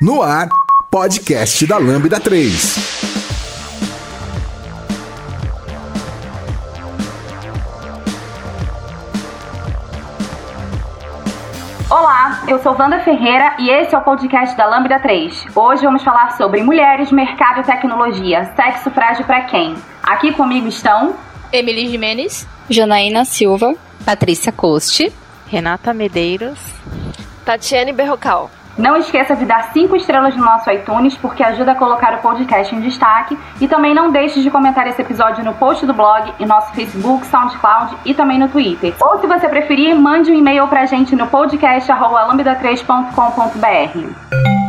No ar, podcast da Lambda 3. Olá, eu sou Wanda Ferreira e esse é o podcast da Lambda 3. Hoje vamos falar sobre mulheres, mercado e tecnologia. Sexo frágil para quem? Aqui comigo estão Emily Jimenez, Janaína Silva, Patrícia Coste, Renata Medeiros, Tatiane Berrocal. Não esqueça de dar 5 estrelas no nosso iTunes, porque ajuda a colocar o podcast em destaque. E também não deixe de comentar esse episódio no post do blog, em nosso Facebook, SoundCloud e também no Twitter. Ou se você preferir, mande um e-mail pra gente no podcast.lambda3.com.br.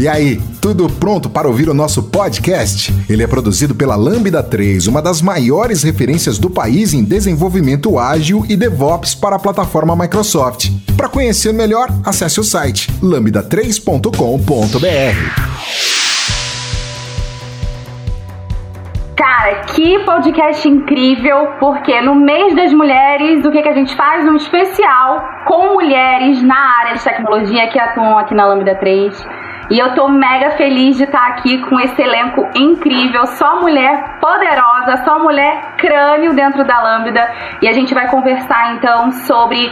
E aí, tudo pronto para ouvir o nosso podcast? Ele é produzido pela Lambda 3, uma das maiores referências do país em desenvolvimento ágil e DevOps para a plataforma Microsoft. Para conhecer melhor, acesse o site lambda3.com.br. Cara, que podcast incrível, porque no mês das mulheres, o que, que a gente faz? Um especial com mulheres na área de tecnologia que atuam aqui na Lambda 3. E eu tô mega feliz de estar aqui com esse elenco incrível, só mulher poderosa, só mulher crânio dentro da Lambda. E a gente vai conversar então sobre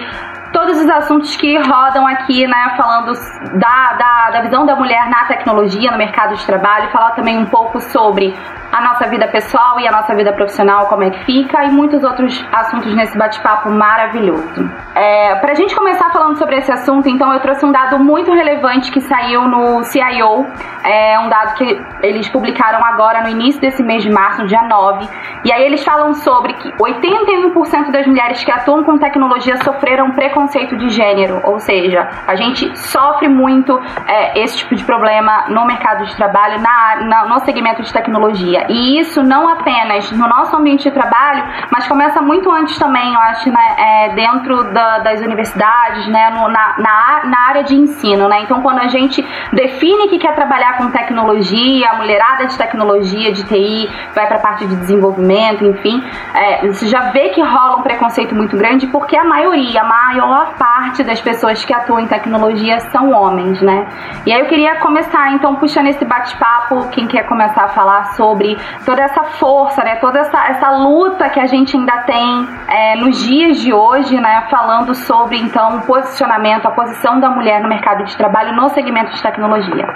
todos os assuntos que rodam aqui, né, falando da, da, da visão da mulher na tecnologia, no mercado de trabalho, falar também um pouco sobre a nossa vida pessoal e a nossa vida profissional, como é que fica, e muitos outros assuntos nesse bate-papo maravilhoso. É, Para a gente começar falando sobre esse assunto, então eu trouxe um dado muito relevante que saiu no CIO, é um dado que eles publicaram agora no início desse mês de março, dia 9, e aí eles falam sobre que 81% das mulheres que atuam com tecnologia sofreram preconceito de gênero, ou seja, a gente sofre muito é, esse tipo de problema no mercado de trabalho, na, na, no segmento de tecnologia. E isso não apenas no nosso ambiente de trabalho, mas começa muito antes também, eu acho, né, é, dentro da, das universidades, né, no, na, na, na, área de ensino. Né? Então, quando a gente define que quer trabalhar com tecnologia, a mulherada de tecnologia, de TI, vai para a parte de desenvolvimento, enfim, é, você já vê que rola um preconceito muito grande porque a maioria, a maior parte das pessoas que atuam em tecnologia são homens, né? E aí eu queria começar, então, puxando esse bate-papo, quem quer começar a falar sobre sobre toda essa força, né, toda essa, essa luta que a gente ainda tem é, nos dias de hoje, né, falando sobre então o posicionamento, a posição da mulher no mercado de trabalho no segmento de tecnologia.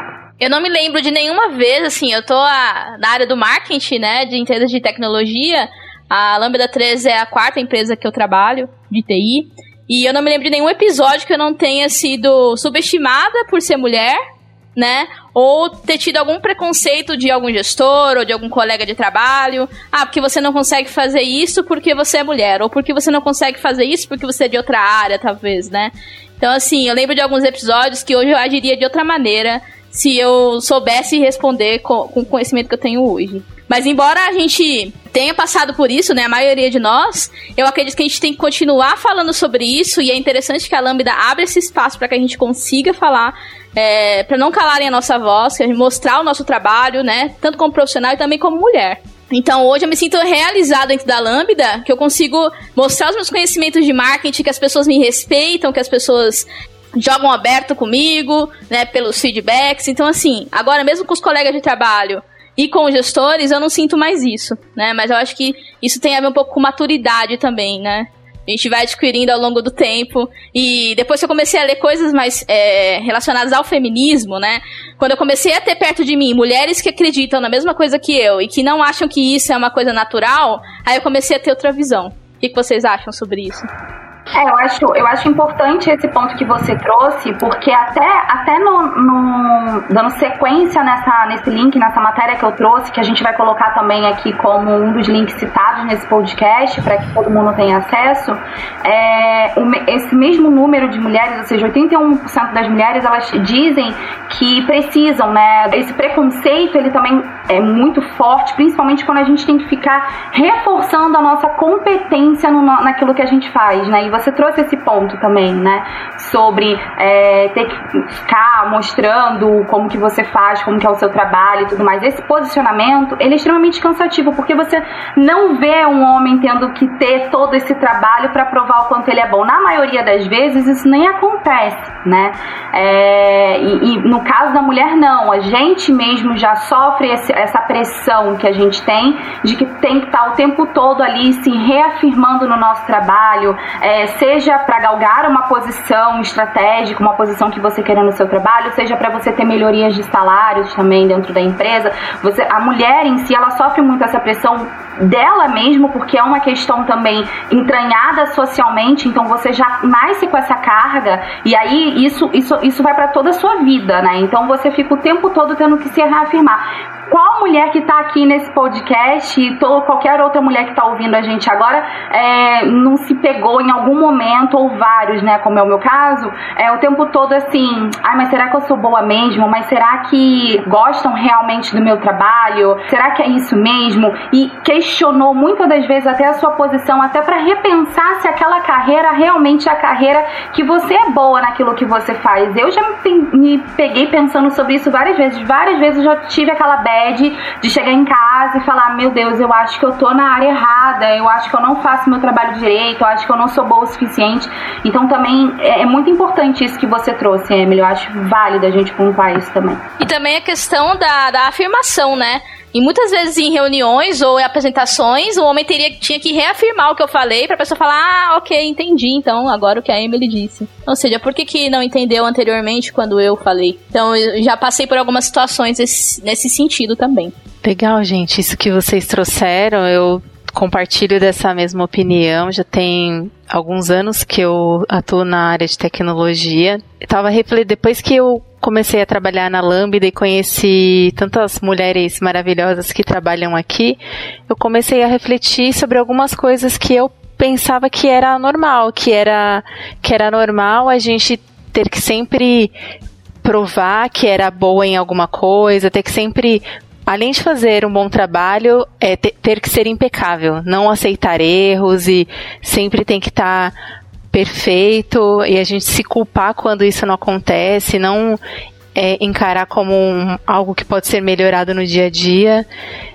Eu não me lembro de nenhuma vez, assim, eu tô a, na área do marketing, né, de empresas de tecnologia. A Lambda 3 é a quarta empresa que eu trabalho, de TI. E eu não me lembro de nenhum episódio que eu não tenha sido subestimada por ser mulher, né? Ou ter tido algum preconceito de algum gestor ou de algum colega de trabalho. Ah, porque você não consegue fazer isso porque você é mulher. Ou porque você não consegue fazer isso porque você é de outra área, talvez, né? Então, assim, eu lembro de alguns episódios que hoje eu agiria de outra maneira se eu soubesse responder com, com o conhecimento que eu tenho hoje. Mas embora a gente tenha passado por isso, né, a maioria de nós, eu acredito que a gente tem que continuar falando sobre isso e é interessante que a Lambda abra esse espaço para que a gente consiga falar é, para não calarem a nossa voz, mostrar o nosso trabalho, né? Tanto como profissional e também como mulher. Então hoje eu me sinto realizada dentro da Lambda, que eu consigo mostrar os meus conhecimentos de marketing, que as pessoas me respeitam, que as pessoas jogam aberto comigo, né, pelos feedbacks. Então assim, agora mesmo com os colegas de trabalho e com os gestores, eu não sinto mais isso, né? Mas eu acho que isso tem a ver um pouco com maturidade também, né? A gente vai adquirindo ao longo do tempo. E depois que eu comecei a ler coisas mais é, relacionadas ao feminismo, né? Quando eu comecei a ter perto de mim mulheres que acreditam na mesma coisa que eu e que não acham que isso é uma coisa natural, aí eu comecei a ter outra visão. O que vocês acham sobre isso? É, eu acho, eu acho importante esse ponto que você trouxe, porque até, até no, no, dando sequência nessa, nesse link, nessa matéria que eu trouxe, que a gente vai colocar também aqui como um dos links citados nesse podcast, para que todo mundo tenha acesso, é, esse mesmo número de mulheres, ou seja, 81% das mulheres, elas dizem que precisam, né? Esse preconceito, ele também é muito forte, principalmente quando a gente tem que ficar reforçando a nossa competência no, naquilo que a gente faz, né? Você trouxe esse ponto também, né? Sobre é, ter que ficar mostrando como que você faz, como que é o seu trabalho e tudo mais. Esse posicionamento, ele é extremamente cansativo, porque você não vê um homem tendo que ter todo esse trabalho para provar o quanto ele é bom. Na maioria das vezes, isso nem acontece, né? É, e, e, no caso da mulher, não. A gente mesmo já sofre esse, essa pressão que a gente tem de que tem que estar tá o tempo todo ali se reafirmando no nosso trabalho, é, seja para galgar uma posição estratégica, uma posição que você quer no seu trabalho, seja para você ter melhorias de salários também dentro da empresa. Você, a mulher em si, ela sofre muito essa pressão dela mesmo, porque é uma questão também entranhada socialmente, então você já nasce com essa carga e aí isso isso isso vai para toda a sua vida, né? Então você fica o tempo todo tendo que se reafirmar qual mulher que está aqui nesse podcast, e qualquer outra mulher que está ouvindo a gente agora, é, não se pegou em algum momento, ou vários, né, como é o meu caso, é o tempo todo assim, ai, mas será que eu sou boa mesmo? Mas será que gostam realmente do meu trabalho? Será que é isso mesmo? E questionou muitas das vezes até a sua posição, até para repensar se aquela carreira realmente é a carreira que você é boa naquilo que você faz. Eu já me peguei pensando sobre isso várias vezes, várias vezes eu já tive aquela bad de chegar em casa e falar: Meu Deus, eu acho que eu tô na área errada, eu acho que eu não faço meu trabalho direito, eu acho que eu não sou boa o suficiente. Então também é, é muito importante isso que você trouxe, Emily. Eu acho válido a gente pontuar isso também. E também a questão da, da afirmação, né? E muitas vezes em reuniões ou em apresentações, o homem teria, tinha que reafirmar o que eu falei pra pessoa falar, ah, ok, entendi, então agora o que a Emily disse. Ou seja, por que, que não entendeu anteriormente quando eu falei? Então eu já passei por algumas situações nesse, nesse sentido também. Legal, gente. Isso que vocês trouxeram, eu compartilho dessa mesma opinião. Já tem alguns anos que eu atuo na área de tecnologia. Eu tava depois que eu comecei a trabalhar na Lambda e conheci tantas mulheres maravilhosas que trabalham aqui, eu comecei a refletir sobre algumas coisas que eu pensava que era normal, que era que era normal a gente ter que sempre provar que era boa em alguma coisa, ter que sempre além de fazer um bom trabalho, é ter, que ser impecável, não aceitar erros e sempre tem que estar tá perfeito e a gente se culpar quando isso não acontece, não é, encarar como um, algo que pode ser melhorado no dia a dia.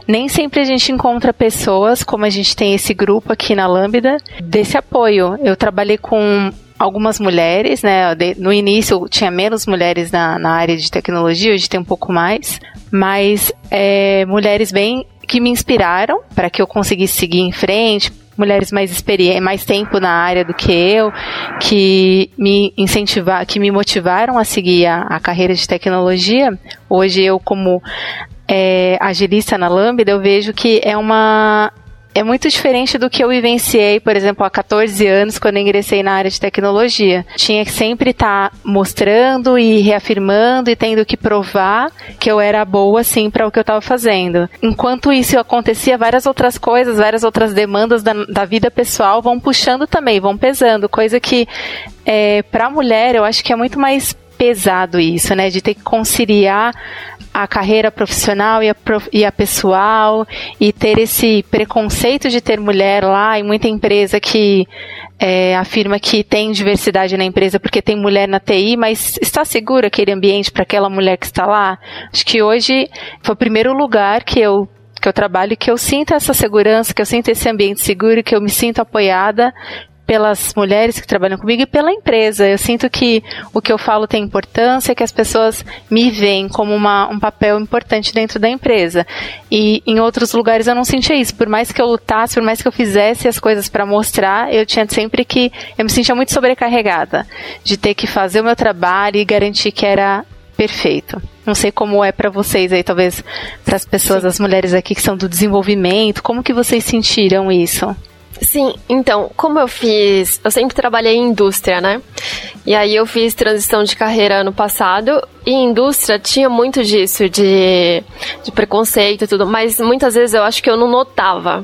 Nem sempre a gente encontra pessoas, como a gente tem esse grupo aqui na Lambda, desse apoio. Eu trabalhei com algumas mulheres, né? No início tinha menos mulheres na, na área de tecnologia, hoje tem um pouco mais, mas é, mulheres bem que me inspiraram para que eu conseguisse seguir em frente, mulheres mais experientes, mais tempo na área do que eu, que me incentivar, que me motivaram a seguir a, a carreira de tecnologia. Hoje eu como é, agilista na Lambda, eu vejo que é uma é muito diferente do que eu vivenciei, por exemplo, há 14 anos, quando ingressei na área de tecnologia. Tinha que sempre estar tá mostrando e reafirmando e tendo que provar que eu era boa, sim, para o que eu estava fazendo. Enquanto isso acontecia, várias outras coisas, várias outras demandas da, da vida pessoal vão puxando também, vão pesando, coisa que é, para a mulher eu acho que é muito mais pesado isso, né? De ter que conciliar a carreira profissional e a, e a pessoal e ter esse preconceito de ter mulher lá e muita empresa que é, afirma que tem diversidade na empresa porque tem mulher na TI, mas está seguro aquele ambiente para aquela mulher que está lá? Acho que hoje foi o primeiro lugar que eu que eu trabalho que eu sinto essa segurança, que eu sinto esse ambiente seguro, que eu me sinto apoiada pelas mulheres que trabalham comigo e pela empresa. Eu sinto que o que eu falo tem importância, que as pessoas me veem como uma, um papel importante dentro da empresa. E em outros lugares eu não sentia isso. Por mais que eu lutasse, por mais que eu fizesse as coisas para mostrar, eu tinha sempre que. Eu me sentia muito sobrecarregada de ter que fazer o meu trabalho e garantir que era perfeito. Não sei como é para vocês aí, talvez para as pessoas, Sim. as mulheres aqui que são do desenvolvimento, como que vocês sentiram isso? Sim, então, como eu fiz, eu sempre trabalhei em indústria, né? E aí eu fiz transição de carreira ano passado e indústria tinha muito disso de, de preconceito e tudo, mas muitas vezes eu acho que eu não notava.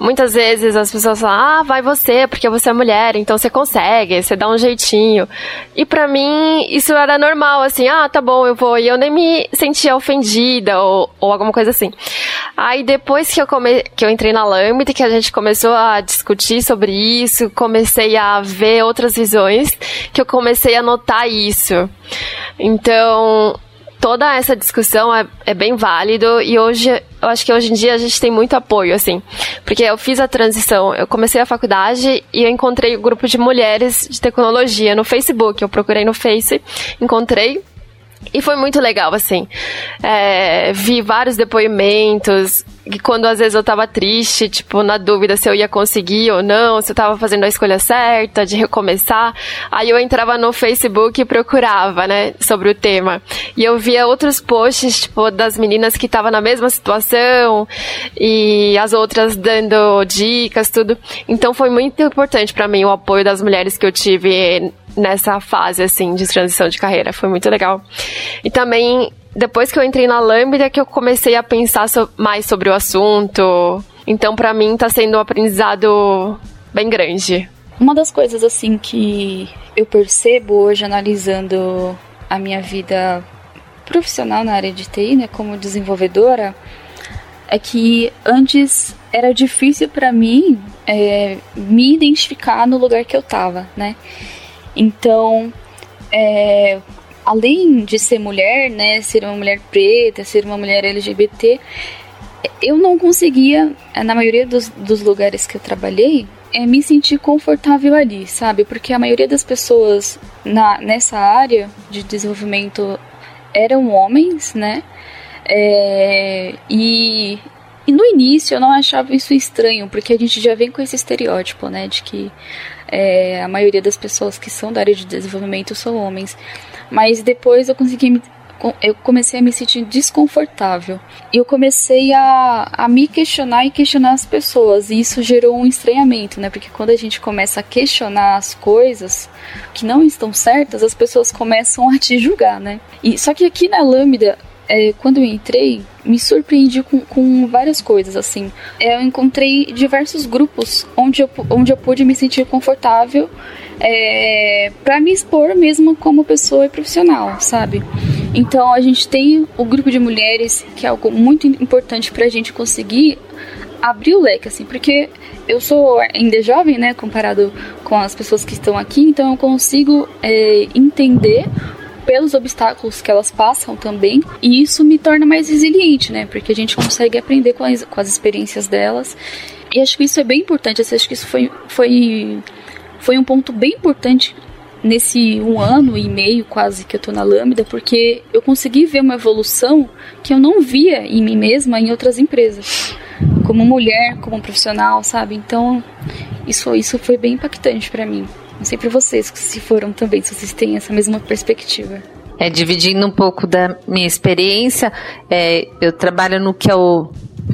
Muitas vezes as pessoas falam, ah, vai você, porque você é mulher, então você consegue, você dá um jeitinho. E para mim, isso era normal, assim, ah, tá bom, eu vou. E eu nem me sentia ofendida ou, ou alguma coisa assim. Aí depois que eu, come... que eu entrei na Lambda, que a gente começou a discutir sobre isso, comecei a ver outras visões, que eu comecei a notar isso. Então, toda essa discussão é, é, bem válido e hoje eu acho que hoje em dia a gente tem muito apoio assim porque eu fiz a transição eu comecei a faculdade e eu encontrei um grupo de mulheres de tecnologia no Facebook eu procurei no Face encontrei e foi muito legal, assim. É, vi vários depoimentos, quando às vezes eu tava triste, tipo, na dúvida se eu ia conseguir ou não, se eu tava fazendo a escolha certa, de recomeçar. Aí eu entrava no Facebook e procurava, né, sobre o tema. E eu via outros posts, tipo, das meninas que estavam na mesma situação e as outras dando dicas, tudo. Então foi muito importante para mim o apoio das mulheres que eu tive nessa fase, assim, de transição de carreira. Foi muito legal. E também, depois que eu entrei na Lambda, que eu comecei a pensar so mais sobre o assunto. Então, para mim, tá sendo um aprendizado bem grande. Uma das coisas, assim, que eu percebo hoje, analisando a minha vida profissional na área de TI, né, como desenvolvedora, é que antes era difícil para mim é, me identificar no lugar que eu tava, né? Então, é, além de ser mulher, né, ser uma mulher preta, ser uma mulher LGBT, eu não conseguia, na maioria dos, dos lugares que eu trabalhei, é, me sentir confortável ali, sabe? Porque a maioria das pessoas na, nessa área de desenvolvimento eram homens, né? É, e, e no início eu não achava isso estranho, porque a gente já vem com esse estereótipo, né? De que é, a maioria das pessoas que são da área de desenvolvimento são homens. Mas depois eu consegui me, eu comecei a me sentir desconfortável. E eu comecei a, a me questionar e questionar as pessoas. E isso gerou um estranhamento, né? Porque quando a gente começa a questionar as coisas que não estão certas, as pessoas começam a te julgar, né? E, só que aqui na Lambda, é, quando eu entrei, me surpreendi com, com várias coisas, assim. É, eu encontrei diversos grupos onde eu, onde eu pude me sentir confortável é, para me expor mesmo como pessoa e profissional, sabe? Então a gente tem o grupo de mulheres, que é algo muito importante para a gente conseguir abrir o leque, assim, porque eu sou ainda jovem, né, comparado com as pessoas que estão aqui, então eu consigo é, entender pelos obstáculos que elas passam também, e isso me torna mais resiliente, né? Porque a gente consegue aprender com as, com as experiências delas. E acho que isso é bem importante. acho que isso foi, foi, foi um ponto bem importante nesse um ano e meio quase que eu tô na Lambda, porque eu consegui ver uma evolução que eu não via em mim mesma em outras empresas. Como mulher, como profissional, sabe? Então, isso, isso foi bem impactante para mim. Não sei para vocês se foram também, se vocês têm essa mesma perspectiva. É, dividindo um pouco da minha experiência, é, eu trabalho no que é o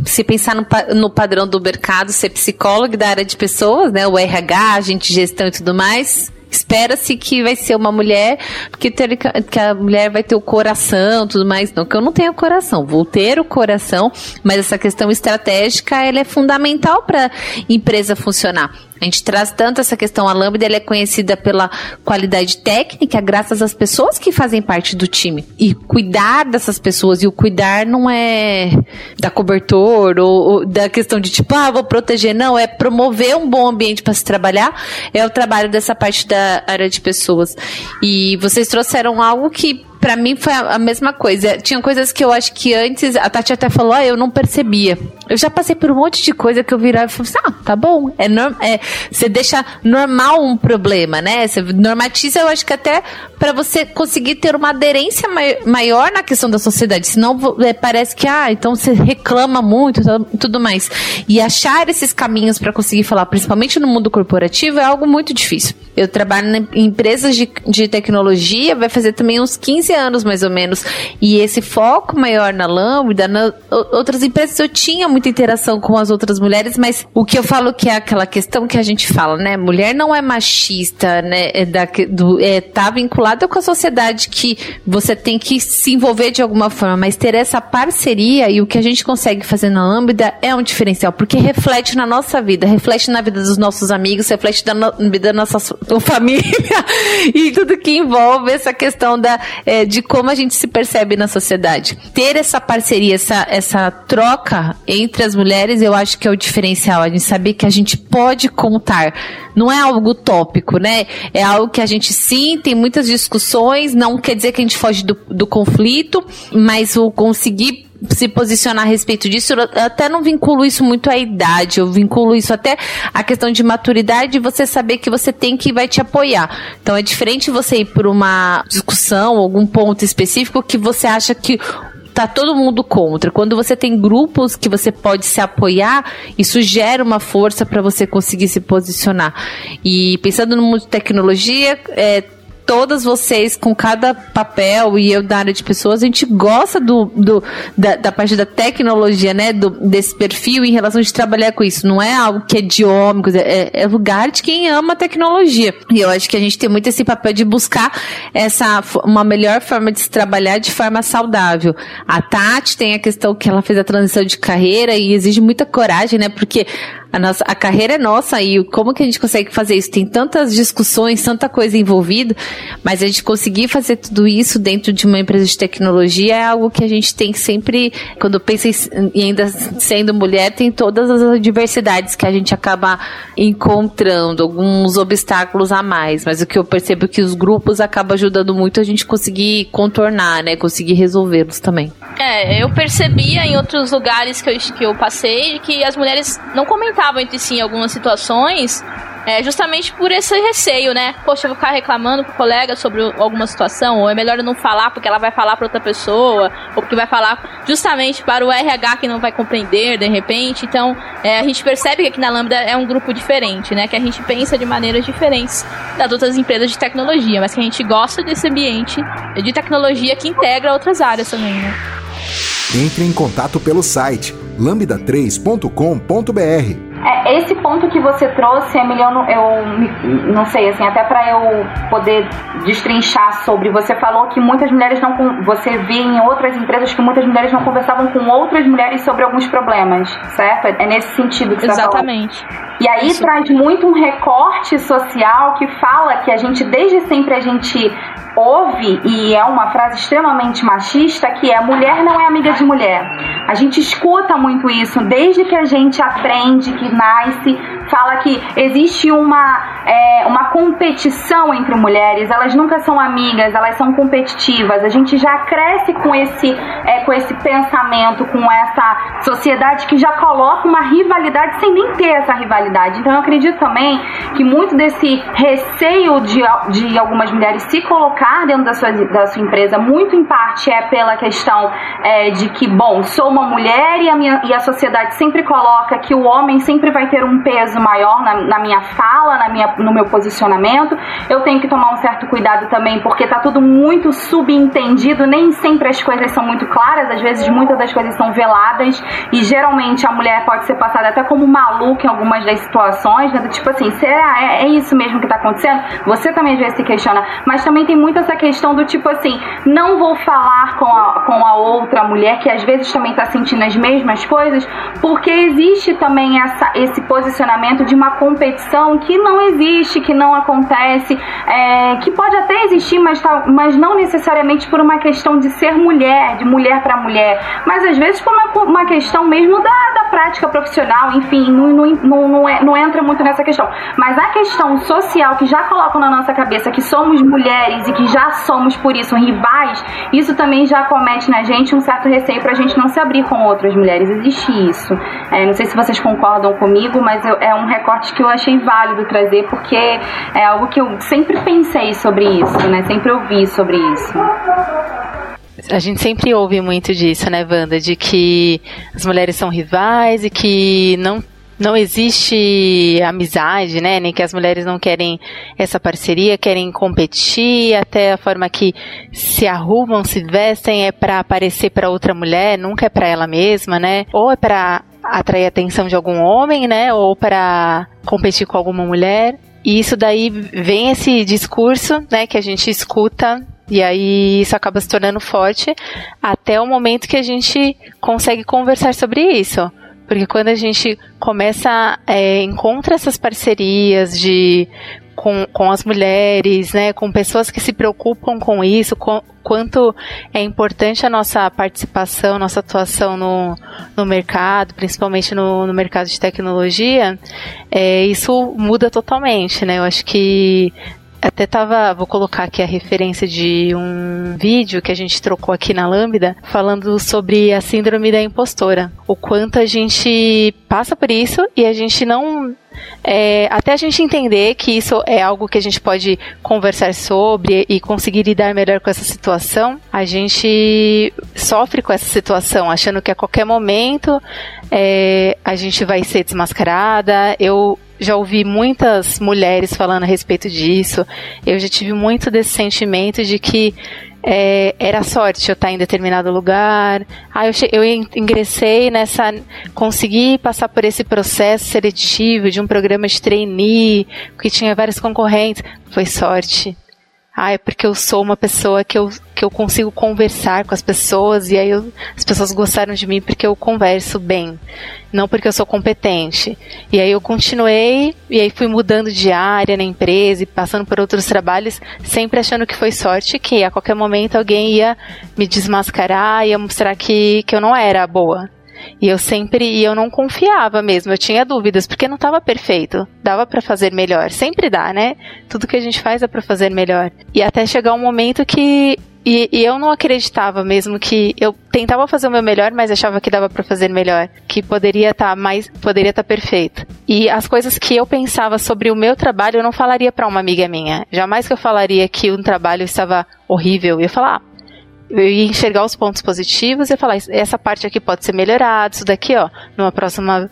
se pensar no, no, padrão do mercado, ser psicólogo da área de pessoas, né, o RH, agente de gestão e tudo mais, espera-se que vai ser uma mulher, porque ter, que a mulher vai ter o coração, tudo mais. Não, que eu não tenho coração, vou ter o coração, mas essa questão estratégica ela é fundamental para empresa funcionar. A gente traz tanto essa questão, a Lambda ela é conhecida pela qualidade técnica, graças às pessoas que fazem parte do time. E cuidar dessas pessoas, e o cuidar não é da cobertor ou, ou da questão de tipo, ah, vou proteger, não, é promover um bom ambiente para se trabalhar, é o trabalho dessa parte da área de pessoas. E vocês trouxeram algo que para mim foi a, mesma coisa. Tinha coisas que eu acho que antes, a Tati até falou, ah, eu não percebia. Eu já passei por um monte de coisa que eu virava e falei assim, ah, tá bom. É, é Você deixa normal um problema, né? Você normatiza, eu acho que até para você conseguir ter uma aderência mai maior na questão da sociedade. Senão é, parece que, ah, então você reclama muito tudo mais. E achar esses caminhos para conseguir falar, principalmente no mundo corporativo, é algo muito difícil. Eu trabalho em empresas de, de tecnologia, vai fazer também uns 15 anos mais ou menos. E esse foco maior na Lambda, na, outras empresas eu tinha muita interação com as outras mulheres, mas o que eu falo que é aquela questão que a gente fala, né? Mulher não é machista, né? É, da, do, é tá vinculada com a sociedade que você tem que se envolver de alguma forma, mas ter essa parceria e o que a gente consegue fazer na Lambda é um diferencial, porque reflete na nossa vida, reflete na vida dos nossos amigos, reflete na vida da nossa família e tudo que envolve essa questão da, é, de como a gente se percebe na sociedade. Ter essa parceria, essa, essa troca entre as mulheres, eu acho que é o diferencial. A gente saber que a gente pode contar. Não é algo tópico, né? É algo que a gente sim tem muitas discussões, não quer dizer que a gente foge do, do conflito, mas o conseguir se posicionar a respeito disso, eu até não vinculo isso muito à idade, eu vinculo isso até à questão de maturidade e você saber que você tem que vai te apoiar. Então é diferente você ir por uma discussão, algum ponto específico que você acha que tá todo mundo contra. Quando você tem grupos que você pode se apoiar, isso gera uma força para você conseguir se posicionar. E pensando no mundo de tecnologia, é, todas vocês com cada papel e eu da área de pessoas, a gente gosta do, do da, da, parte da tecnologia, né? Do, desse perfil em relação de trabalhar com isso. Não é algo que é de homem, é, é lugar de quem ama a tecnologia. E eu acho que a gente tem muito esse papel de buscar essa uma melhor forma de se trabalhar de forma saudável. A Tati tem a questão que ela fez a transição de carreira e exige muita coragem, né? Porque a, nossa, a carreira é nossa e como que a gente consegue fazer isso? Tem tantas discussões, tanta coisa envolvida, mas a gente conseguir fazer tudo isso dentro de uma empresa de tecnologia é algo que a gente tem sempre, quando pensa em ainda sendo mulher, tem todas as adversidades que a gente acaba encontrando, alguns obstáculos a mais, mas o que eu percebo é que os grupos acabam ajudando muito a gente conseguir contornar, né, conseguir resolvê-los também. É, eu percebia em outros lugares que eu, que eu passei que as mulheres não comentavam entre si em algumas situações é, justamente por esse receio, né? Poxa, eu vou ficar reclamando pro colega sobre alguma situação, ou é melhor eu não falar porque ela vai falar para outra pessoa, ou porque vai falar justamente para o RH que não vai compreender de repente. Então, é, a gente percebe que aqui na Lambda é um grupo diferente, né? Que a gente pensa de maneiras diferentes das outras empresas de tecnologia, mas que a gente gosta desse ambiente de tecnologia que integra outras áreas também, né? Entre em contato pelo site lambda3.com.br é, esse ponto que você trouxe, Emiliano, eu não sei, assim, até para eu poder destrinchar sobre, você falou que muitas mulheres não, você vê em outras empresas que muitas mulheres não conversavam com outras mulheres sobre alguns problemas, certo? É nesse sentido que você Exatamente. Tá e aí Isso. traz muito um recorte social que fala que a gente, desde sempre a gente ouve, e é uma frase extremamente machista, que é mulher não é amiga de mulher. A gente escuta muito isso desde que a gente aprende, que nasce, fala que existe uma, é, uma competição entre mulheres, elas nunca são amigas, elas são competitivas. A gente já cresce com esse, é, com esse pensamento, com essa sociedade que já coloca uma rivalidade sem nem ter essa rivalidade. Então eu acredito também que muito desse receio de, de algumas mulheres se colocar dentro da sua, da sua empresa, muito em parte é pela questão é, de que, bom, sou uma mulher e a, minha, e a sociedade sempre coloca que o homem sempre vai ter um peso maior na, na minha fala, na minha, no meu posicionamento. Eu tenho que tomar um certo cuidado também, porque tá tudo muito subentendido, nem sempre as coisas são muito claras, às vezes muitas das coisas são veladas, e geralmente a mulher pode ser passada até como maluca em algumas das situações, né? tipo assim, será? É, é isso mesmo que tá acontecendo? Você também às vezes se questiona, mas também tem muito essa questão do tipo assim, não vou falar com a, com a outra mulher que às vezes também tá sentindo as mesmas coisas, porque existe também essa, esse posicionamento de uma competição que não existe, que não acontece, é, que pode até existir, mas, tá, mas não necessariamente por uma questão de ser mulher, de mulher para mulher, mas às vezes por uma, uma questão mesmo da, da prática profissional, enfim, não, não, não, é, não entra muito nessa questão. Mas a questão social que já colocam na nossa cabeça que somos mulheres e que já somos por isso rivais, isso também já comete na gente um certo receio para a gente não se abrir com outras mulheres. Existe isso. É, não sei se vocês concordam comigo, mas eu, é um recorte que eu achei válido trazer porque é algo que eu sempre pensei sobre isso, né? Sempre ouvi sobre isso. A gente sempre ouve muito disso, né, Wanda? De que as mulheres são rivais e que não não existe amizade, né? Nem que as mulheres não querem essa parceria, querem competir, até a forma que se arrumam, se vestem é para aparecer para outra mulher, nunca é para ela mesma, né? Ou é para atrair a atenção de algum homem, né? Ou para competir com alguma mulher. E isso daí vem esse discurso, né, que a gente escuta e aí isso acaba se tornando forte até o momento que a gente consegue conversar sobre isso. Porque quando a gente começa, é, encontra essas parcerias de com, com as mulheres, né, com pessoas que se preocupam com isso, com, quanto é importante a nossa participação, nossa atuação no, no mercado, principalmente no, no mercado de tecnologia, é, isso muda totalmente, né? Eu acho que até tava, vou colocar aqui a referência de um vídeo que a gente trocou aqui na Lambda, falando sobre a síndrome da impostora. O quanto a gente passa por isso e a gente não é, até a gente entender que isso é algo que a gente pode conversar sobre e conseguir lidar melhor com essa situação, a gente sofre com essa situação, achando que a qualquer momento é, a gente vai ser desmascarada. Eu já ouvi muitas mulheres falando a respeito disso. Eu já tive muito desse sentimento de que é, era sorte eu estar em determinado lugar. Ah, eu, eu ingressei nessa. Consegui passar por esse processo seletivo de um programa de trainee, que tinha vários concorrentes. Foi sorte. Ah, é porque eu sou uma pessoa que eu, que eu consigo conversar com as pessoas e aí eu, as pessoas gostaram de mim porque eu converso bem, não porque eu sou competente. E aí eu continuei e aí fui mudando de área na empresa e passando por outros trabalhos, sempre achando que foi sorte, que a qualquer momento alguém ia me desmascarar, ia mostrar que, que eu não era boa. E eu sempre, e eu não confiava mesmo, eu tinha dúvidas, porque não estava perfeito. Dava para fazer melhor, sempre dá, né? Tudo que a gente faz é para fazer melhor. E até chegar um momento que e, e, eu não acreditava mesmo que eu tentava fazer o meu melhor, mas achava que dava para fazer melhor, que poderia estar tá mais, poderia estar tá perfeito. E as coisas que eu pensava sobre o meu trabalho, eu não falaria para uma amiga minha. Jamais que eu falaria que um trabalho estava horrível. Eu ia falar, ah, eu ia enxergar os pontos positivos e falar, essa parte aqui pode ser melhorada, isso daqui, ó, numa próxima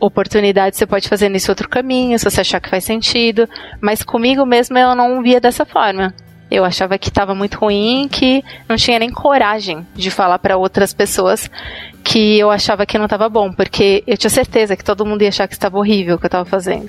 oportunidade você pode fazer nesse outro caminho, se você achar que faz sentido. Mas comigo mesmo eu não via dessa forma. Eu achava que estava muito ruim, que não tinha nem coragem de falar para outras pessoas que eu achava que não estava bom, porque eu tinha certeza que todo mundo ia achar que estava horrível o que eu estava fazendo.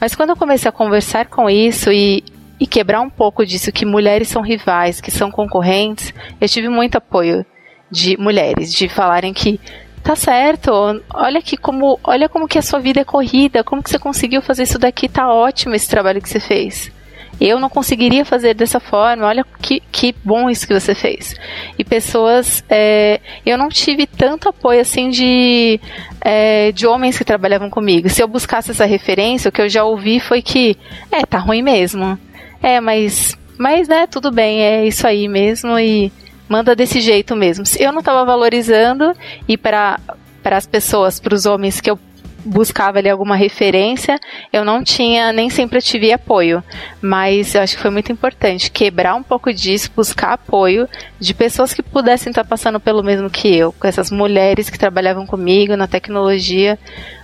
Mas quando eu comecei a conversar com isso e e quebrar um pouco disso que mulheres são rivais, que são concorrentes, eu tive muito apoio de mulheres, de falarem que tá certo, olha que como, olha como que a sua vida é corrida, como que você conseguiu fazer isso daqui, tá ótimo esse trabalho que você fez. Eu não conseguiria fazer dessa forma, olha que, que bom isso que você fez. E pessoas, é, eu não tive tanto apoio assim de, é, de homens que trabalhavam comigo. Se eu buscasse essa referência, o que eu já ouvi foi que, é, tá ruim mesmo é, mas. Mas, né, tudo bem, é isso aí mesmo e manda desse jeito mesmo. Eu não estava valorizando e para as pessoas, para os homens que eu buscava ali alguma referência, eu não tinha, nem sempre eu tive apoio. Mas eu acho que foi muito importante quebrar um pouco disso, buscar apoio de pessoas que pudessem estar passando pelo mesmo que eu, com essas mulheres que trabalhavam comigo na tecnologia.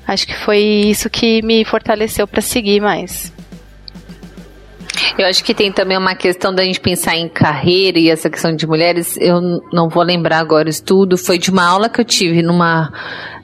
Acho que foi isso que me fortaleceu para seguir mais. Eu acho que tem também uma questão da gente pensar em carreira e essa questão de mulheres. Eu não vou lembrar agora o estudo. Foi de uma aula que eu tive numa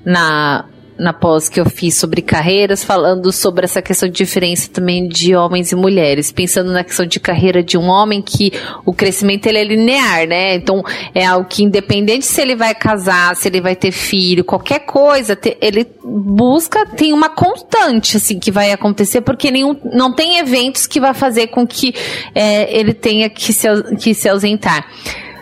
na na pós que eu fiz sobre carreiras, falando sobre essa questão de diferença também de homens e mulheres, pensando na questão de carreira de um homem que o crescimento ele é linear, né? Então é algo que independente se ele vai casar, se ele vai ter filho, qualquer coisa, ele busca tem uma constante assim que vai acontecer porque nenhum não tem eventos que vai fazer com que é, ele tenha que se, que se ausentar.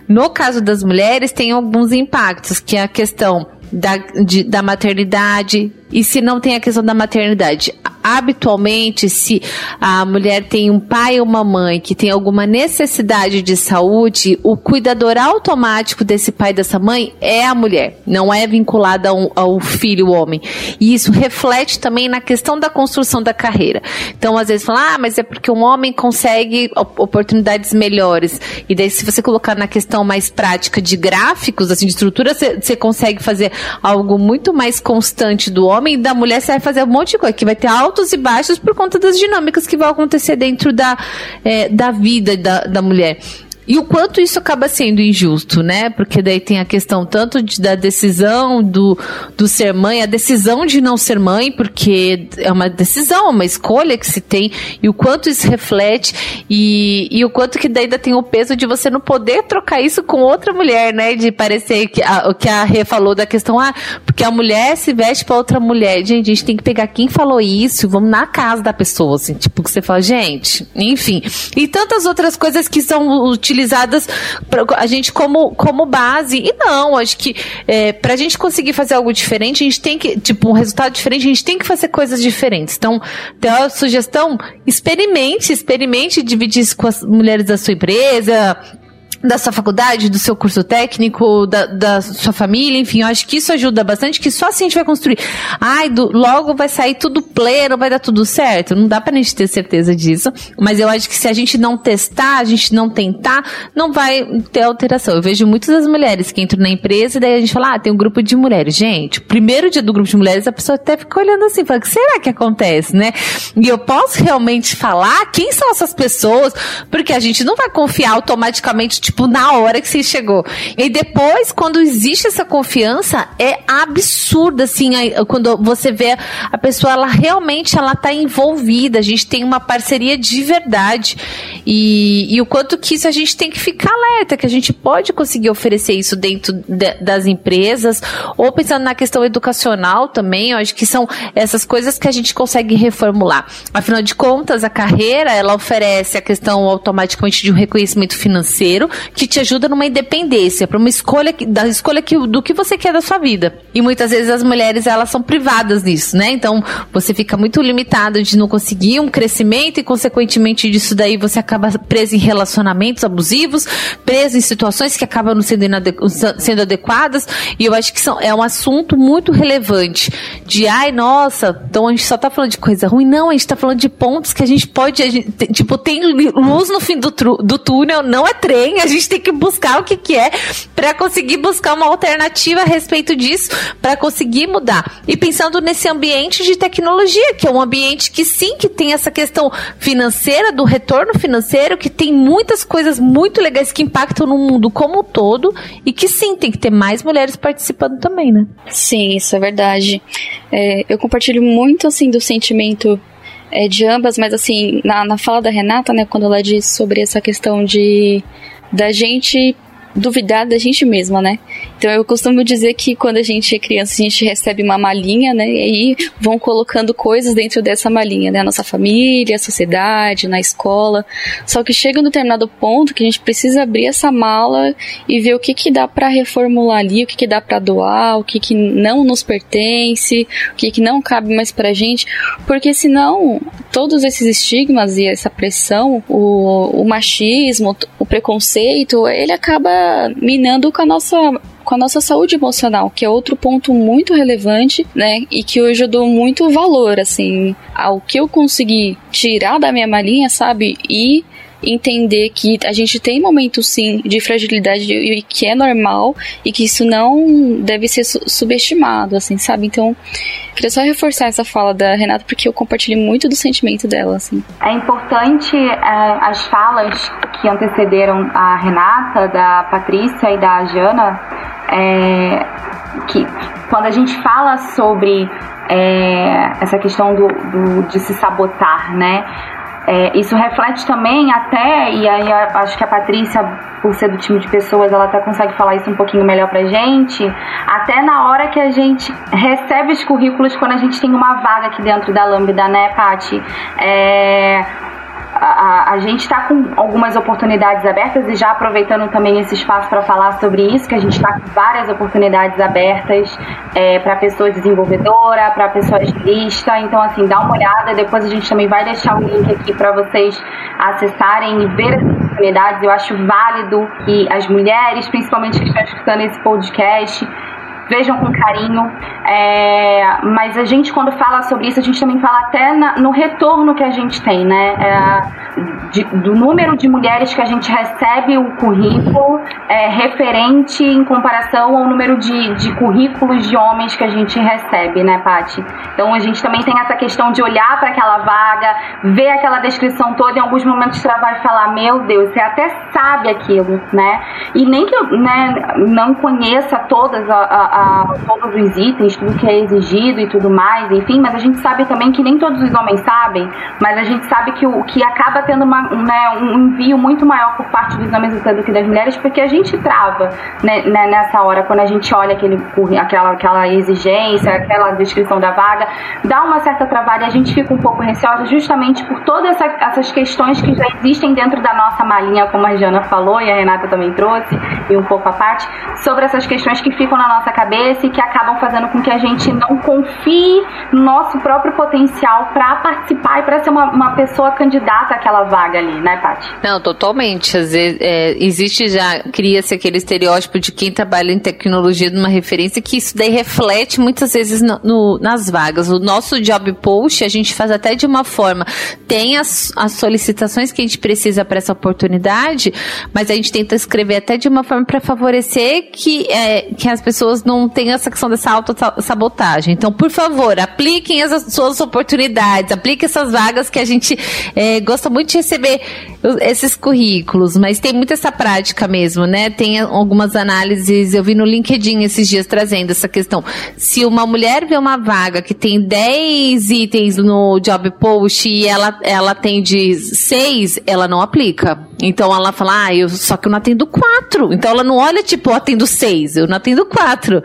No caso das mulheres, tem alguns impactos, que é a questão da, de, da maternidade. E se não tem a questão da maternidade, habitualmente, se a mulher tem um pai ou uma mãe que tem alguma necessidade de saúde, o cuidador automático desse pai e dessa mãe é a mulher, não é vinculada ao, ao filho, homem. E isso reflete também na questão da construção da carreira. Então, às vezes, falam, ah, mas é porque um homem consegue oportunidades melhores. E daí, se você colocar na questão mais prática de gráficos, assim, de estrutura, você consegue fazer algo muito mais constante do homem e da mulher você vai fazer um monte de coisa, que vai ter altos e baixos por conta das dinâmicas que vão acontecer dentro da, é, da vida da, da mulher. E o quanto isso acaba sendo injusto, né? Porque daí tem a questão tanto de, da decisão do, do ser mãe, a decisão de não ser mãe, porque é uma decisão, uma escolha que se tem, e o quanto isso reflete, e, e o quanto que daí ainda tem o peso de você não poder trocar isso com outra mulher, né? De parecer que o que a Rê falou da questão, ah, porque a mulher se veste para outra mulher. Gente, a gente tem que pegar quem falou isso, vamos na casa da pessoa, assim, tipo, que você fala, gente, enfim. E tantas outras coisas que são utilizadas utilizadas pra, a gente como, como base. E não, acho que é, pra gente conseguir fazer algo diferente, a gente tem que, tipo, um resultado diferente, a gente tem que fazer coisas diferentes. Então, tem a sugestão, experimente, experimente dividir isso com as mulheres da sua empresa, da sua faculdade, do seu curso técnico, da, da sua família, enfim, eu acho que isso ajuda bastante, que só assim a gente vai construir. Ai, do, logo vai sair tudo pleno, vai dar tudo certo. Não dá pra gente ter certeza disso, mas eu acho que se a gente não testar, a gente não tentar, não vai ter alteração. Eu vejo muitas das mulheres que entram na empresa e daí a gente fala, ah, tem um grupo de mulheres. Gente, primeiro dia do grupo de mulheres, a pessoa até fica olhando assim, fala, o que será que acontece, né? E eu posso realmente falar quem são essas pessoas, porque a gente não vai confiar automaticamente, tipo, tipo, na hora que você chegou. E depois, quando existe essa confiança, é absurda, assim, quando você vê a pessoa, ela realmente, ela tá envolvida, a gente tem uma parceria de verdade. E, e o quanto que isso a gente tem que ficar alerta, que a gente pode conseguir oferecer isso dentro de, das empresas, ou pensando na questão educacional também, eu acho que são essas coisas que a gente consegue reformular. Afinal de contas, a carreira, ela oferece a questão automaticamente de um reconhecimento financeiro, que te ajuda numa independência, para uma escolha da escolha que, do que você quer da sua vida. E muitas vezes as mulheres elas são privadas disso, né? Então você fica muito limitado de não conseguir um crescimento e consequentemente disso daí você acaba preso em relacionamentos abusivos, preso em situações que acabam sendo, sendo adequadas. E eu acho que são, é um assunto muito relevante de ai nossa, então a gente só tá falando de coisa ruim, não, a gente tá falando de pontos que a gente pode, a gente, tipo tem luz no fim do, do túnel, não é trem, a gente tem que buscar o que, que é para conseguir buscar uma alternativa a respeito disso, para conseguir mudar. E pensando nesse ambiente de tecnologia, que é um ambiente que sim, que tem essa questão financeira, do retorno financeiro, que tem muitas coisas muito legais que impactam no mundo como um todo, e que sim, tem que ter mais mulheres participando também, né? Sim, isso é verdade. É, eu compartilho muito, assim, do sentimento é, de ambas, mas assim, na, na fala da Renata, né, quando ela disse sobre essa questão de da gente duvidar da gente mesma, né? Então eu costumo dizer que quando a gente é criança, a gente recebe uma malinha, né? E aí vão colocando coisas dentro dessa malinha, né? A nossa família, a sociedade, na escola. Só que chega um determinado ponto que a gente precisa abrir essa mala e ver o que que dá para reformular ali, o que que dá para doar, o que que não nos pertence, o que que não cabe mais pra gente, porque senão todos esses estigmas e essa pressão, o, o machismo, preconceito, ele acaba minando com a nossa com a nossa saúde emocional, que é outro ponto muito relevante, né? E que hoje eu dou muito valor, assim, ao que eu consegui tirar da minha malinha, sabe? E entender que a gente tem momentos sim de fragilidade e que é normal e que isso não deve ser subestimado, assim, sabe? Então, queria só reforçar essa fala da Renata porque eu compartilhei muito do sentimento dela, assim. É importante é, as falas que antecederam a Renata, da Patrícia e da Jana, é, que quando a gente fala sobre é, essa questão do, do, de se sabotar, né? É, isso reflete também até, e aí acho que a Patrícia, por ser do time de pessoas, ela até consegue falar isso um pouquinho melhor pra gente, até na hora que a gente recebe os currículos quando a gente tem uma vaga aqui dentro da Lambda, né, Paty? É, a, a gente está com algumas oportunidades abertas e já aproveitando também esse espaço para falar sobre isso, que a gente está com várias oportunidades abertas é, para pessoas desenvolvedora, para pessoas de lista. Então, assim, dá uma olhada. Depois a gente também vai deixar um link aqui para vocês acessarem e ver as oportunidades. Eu acho válido que as mulheres, principalmente que estão escutando esse podcast, vejam com carinho. É, mas a gente, quando fala sobre isso, a gente também fala até na, no retorno que a gente tem, né? É, de, do número de mulheres que a gente recebe o currículo é, referente em comparação ao número de, de currículos de homens que a gente recebe, né, Paty? Então a gente também tem essa questão de olhar para aquela vaga, ver aquela descrição toda, em alguns momentos você vai falar, meu Deus, você até sabe aquilo, né? E nem que eu né, não conheça todas a, todos os itens, tudo que é exigido e tudo mais, enfim, mas a gente sabe também que nem todos os homens sabem, mas a gente sabe que o que acaba tendo uma, né, um envio muito maior por parte dos homens do que das mulheres, porque a gente trava né, né, nessa hora, quando a gente olha aquele, aquela, aquela exigência, aquela descrição da vaga, dá uma certa travada e a gente fica um pouco receosa justamente por todas essa, essas questões que já existem dentro da nossa malinha, como a Jana falou e a Renata também trouxe, e um pouco a parte, sobre essas questões que ficam na nossa cabeça cabeça e que acabam fazendo com que a gente não confie no nosso próprio potencial para participar e para ser uma, uma, pessoa candidata àquela vaga ali, né, Paty? Não, totalmente. Às vezes, é, existe já, cria-se aquele estereótipo de quem trabalha em tecnologia de uma referência que isso daí reflete muitas vezes no, no, nas vagas. O nosso job post a gente faz até de uma forma, tem as, as solicitações que a gente precisa para essa oportunidade, mas a gente tenta escrever até de uma forma para favorecer que, é, que as pessoas não não tem essa questão dessa auto-sabotagem. Então, por favor, apliquem as suas oportunidades, apliquem essas vagas que a gente é, gosta muito de receber esses currículos, mas tem muita essa prática mesmo, né? Tem algumas análises, eu vi no LinkedIn esses dias trazendo essa questão. Se uma mulher vê uma vaga que tem 10 itens no job post e ela, ela tem de 6, ela não aplica. Então ela fala, ah, eu, só que eu não atendo 4. Então ela não olha tipo, eu atendo 6, eu não atendo 4.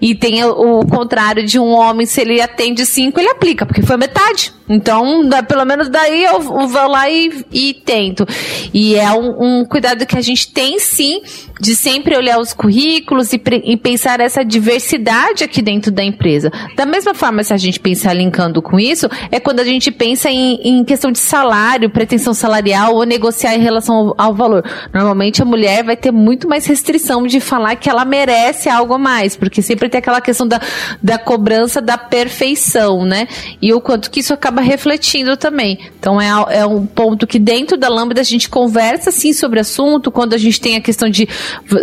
E tem o, contrário de um homem, se ele atende 5, ele aplica, porque foi metade. Então, pelo menos daí eu, eu vou lá e, e tento. E é um, um, cuidado que a gente tem sim, de sempre olhar os currículos e, e, pensar essa diversidade aqui dentro da empresa. Da mesma forma, se a gente pensar linkando com isso, é quando a gente pensa em, em questão de salário, pretensão salarial ou negociar em relação ao, ao valor. Normalmente a mulher vai ter muito mais restrição de falar que ela merece algo mais, porque sempre tem aquela questão da, da cobrança da perfeição, né? E o quanto que isso acaba refletindo também. Então é, é um ponto que dentro da Lambda a gente conversa sim sobre assunto, quando a gente tem a questão de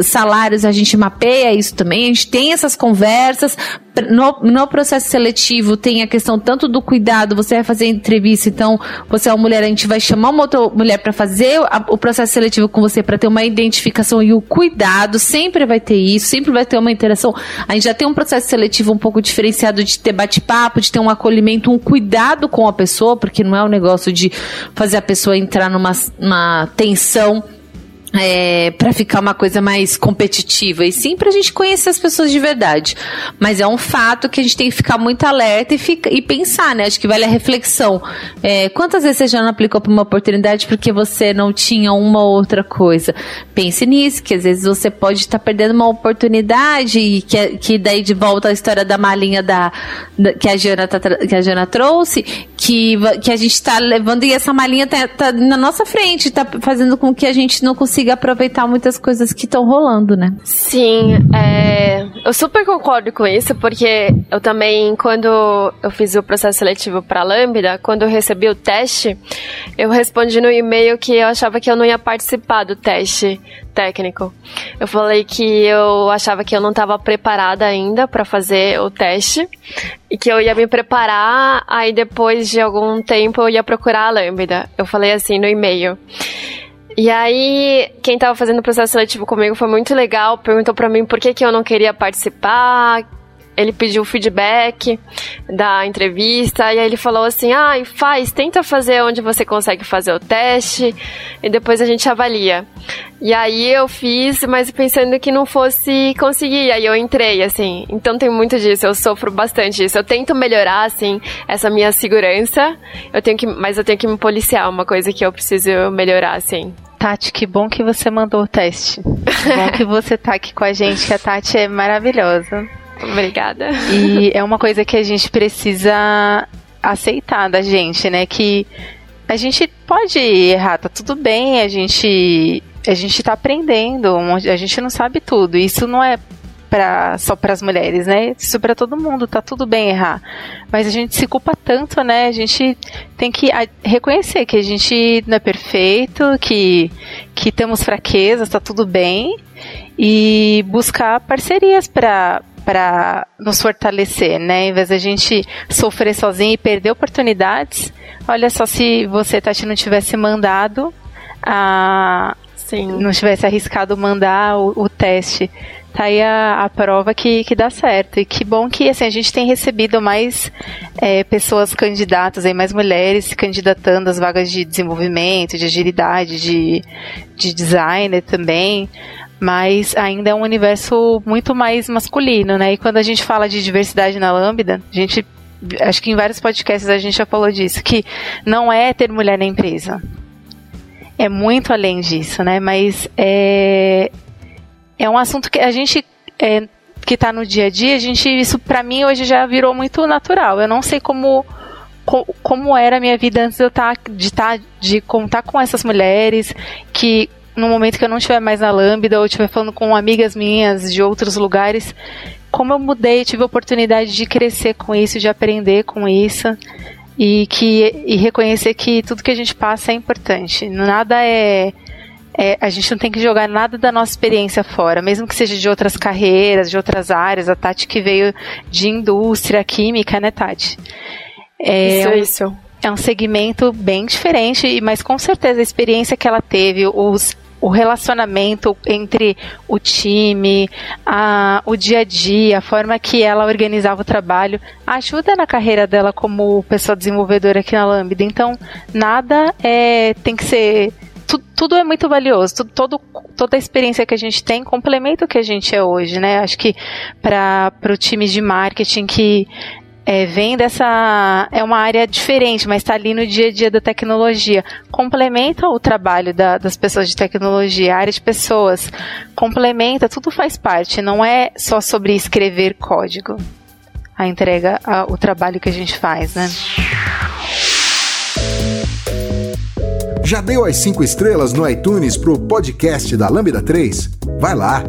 salários, a gente mapeia isso também, a gente tem essas conversas. No, no processo seletivo tem a questão tanto do cuidado, você vai fazer entrevista, então você é uma mulher, a gente vai chamar uma outra mulher para fazer a, o processo seletivo com você para ter uma identificação e o cuidado, sempre vai ter isso, sempre vai ter uma interação. A gente já tem um processo seletivo um pouco diferenciado de ter bate-papo, de ter um acolhimento, um cuidado com a pessoa, porque não é um negócio de fazer a pessoa entrar numa, numa tensão é, para ficar uma coisa mais competitiva, e sim para a gente conhecer as pessoas de verdade. Mas é um fato que a gente tem que ficar muito alerta e, fica, e pensar, né? Acho que vale a reflexão. É, quantas vezes você já não aplicou para uma oportunidade porque você não tinha uma ou outra coisa? Pense nisso, que às vezes você pode estar tá perdendo uma oportunidade e que, que daí de volta a história da malinha da, da que, a Jana tá, que a Jana trouxe, que, que a gente está levando e essa malinha tá, tá na nossa frente, está fazendo com que a gente não consiga consiga aproveitar muitas coisas que estão rolando, né? Sim, é, eu super concordo com isso, porque eu também, quando eu fiz o processo seletivo para Lambda, quando eu recebi o teste, eu respondi no e-mail que eu achava que eu não ia participar do teste técnico. Eu falei que eu achava que eu não estava preparada ainda para fazer o teste e que eu ia me preparar, aí depois de algum tempo eu ia procurar a Lambda. Eu falei assim no e-mail. E aí, quem tava fazendo o processo seletivo comigo foi muito legal, perguntou para mim por que, que eu não queria participar, ele pediu feedback da entrevista e aí ele falou assim: "Ah, faz, tenta fazer onde você consegue fazer o teste e depois a gente avalia". E aí eu fiz, mas pensando que não fosse conseguir, aí eu entrei assim. Então tem muito disso, eu sofro bastante disso. Eu tento melhorar assim essa minha segurança. Eu tenho que, mas eu tenho que me policiar, uma coisa que eu preciso melhorar assim. Tati, que bom que você mandou o teste. Que bom que você tá aqui com a gente, que a Tati é maravilhosa. Obrigada. E é uma coisa que a gente precisa aceitar da gente, né? Que a gente pode errar, tá tudo bem, a gente a gente tá aprendendo, a gente não sabe tudo. Isso não é pra, só para as mulheres, né? Isso para todo mundo, tá tudo bem errar. Mas a gente se culpa tanto, né? A gente tem que reconhecer que a gente não é perfeito, que, que temos fraquezas, tá tudo bem. E buscar parcerias para para nos fortalecer, né? Em vez da gente sofrer sozinho e perder oportunidades. Olha só se você, Tati, não tivesse mandado a. Sim. Não tivesse arriscado mandar o, o teste. Tá aí a, a, prova que, que dá certo. E que bom que assim, a gente tem recebido mais é, pessoas candidatas, aí, mais mulheres se candidatando às vagas de desenvolvimento, de agilidade, de, de designer também mas ainda é um universo muito mais masculino, né? E quando a gente fala de diversidade na Lambda, a gente acho que em vários podcasts a gente já falou disso, que não é ter mulher na empresa. É muito além disso, né? Mas é, é um assunto que a gente é, que está no dia a dia, a gente isso para mim hoje já virou muito natural. Eu não sei como como era a minha vida antes de eu estar tá, de estar tá, de contar com essas mulheres que no momento que eu não estiver mais na Lambda ou estiver falando com amigas minhas de outros lugares, como eu mudei, tive a oportunidade de crescer com isso, de aprender com isso e que e reconhecer que tudo que a gente passa é importante. Nada é, é, a gente não tem que jogar nada da nossa experiência fora, mesmo que seja de outras carreiras, de outras áreas. A Tati que veio de indústria química, né, Tati? É, isso, isso. É um segmento bem diferente, mas com certeza a experiência que ela teve, os o relacionamento entre o time, a, o dia a dia, a forma que ela organizava o trabalho, ajuda na carreira dela como pessoa desenvolvedora aqui na Lambda. Então, nada é, tem que ser tudo, tudo, é muito valioso. Tudo, todo, toda a experiência que a gente tem complementa o que a gente é hoje, né? Acho que para o time de marketing que é, vem dessa. É uma área diferente, mas está ali no dia a dia da tecnologia. Complementa o trabalho da, das pessoas de tecnologia, a área de pessoas. Complementa, tudo faz parte. Não é só sobre escrever código. A entrega, a, o trabalho que a gente faz, né? Já deu as cinco estrelas no iTunes pro podcast da Lambda 3? Vai lá!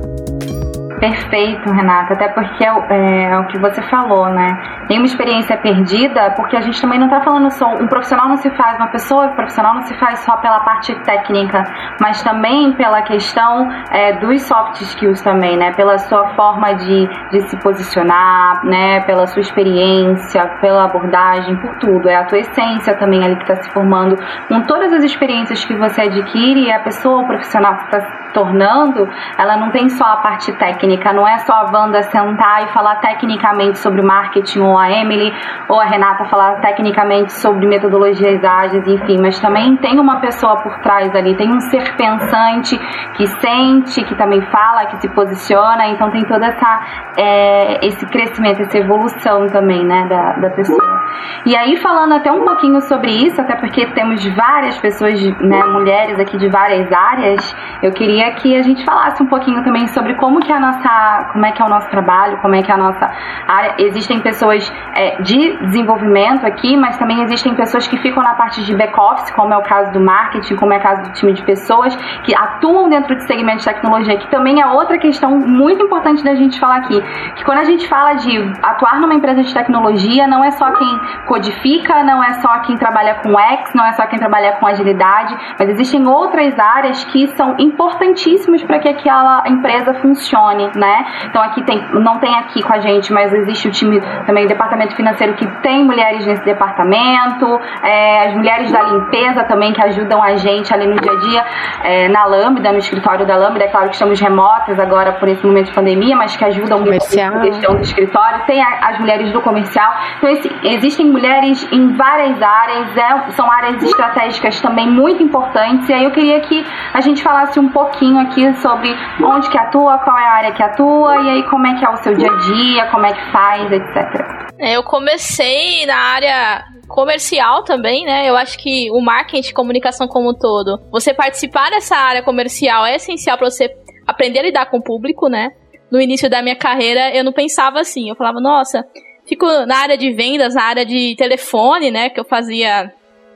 Perfeito, Renata, até porque é, é, é, o que você falou, né? Tem uma experiência perdida, porque a gente também não está falando só. Um profissional não se faz, uma pessoa profissional não se faz só pela parte técnica, mas também pela questão é, dos soft skills também, né? Pela sua forma de, de se posicionar, né? Pela sua experiência, pela abordagem, por tudo. É a tua essência também ali que está se formando. Com todas as experiências que você adquire, a pessoa, o profissional que está se tornando, ela não tem só a parte técnica técnica, não é só a Wanda sentar e falar tecnicamente sobre marketing, ou a Emily ou a Renata falar tecnicamente sobre metodologias ágeis, enfim, mas também tem uma pessoa por trás ali, tem um ser pensante que sente, que também fala, que se posiciona, então tem toda essa é, esse crescimento, essa evolução também, né, da, da pessoa. E aí falando até um pouquinho sobre isso, até porque temos várias pessoas, né, mulheres aqui de várias áreas, eu queria que a gente falasse um pouquinho também sobre como que a nossa nossa, como é que é o nosso trabalho, como é que é a nossa área. Existem pessoas é, de desenvolvimento aqui, mas também existem pessoas que ficam na parte de back-office, como é o caso do marketing, como é o caso do time de pessoas que atuam dentro de segmentos de tecnologia, que também é outra questão muito importante da gente falar aqui. Que quando a gente fala de atuar numa empresa de tecnologia, não é só quem codifica, não é só quem trabalha com X, não é só quem trabalha com agilidade, mas existem outras áreas que são importantíssimas para que aquela empresa funcione, né? Então aqui tem, não tem aqui com a gente, mas existe o time também, o departamento financeiro que tem mulheres nesse departamento, é, as mulheres da limpeza também que ajudam a gente ali no dia a dia, é, na Lambda, no escritório da Lambda, é claro que estamos remotas agora por esse momento de pandemia, mas que ajudam comercial. muito a questão do escritório, tem a, as mulheres do comercial, então esse, existem mulheres em várias áreas, é, são áreas estratégicas também muito importantes, e aí eu queria que a gente falasse um pouquinho aqui sobre onde que atua, qual é a área que atua, e aí como é que é o seu dia a dia, como é que faz, etc. É, eu comecei na área comercial também, né? Eu acho que o marketing e comunicação como um todo, você participar dessa área comercial é essencial para você aprender a lidar com o público, né? No início da minha carreira, eu não pensava assim. Eu falava, nossa, fico na área de vendas, na área de telefone, né? Que eu fazia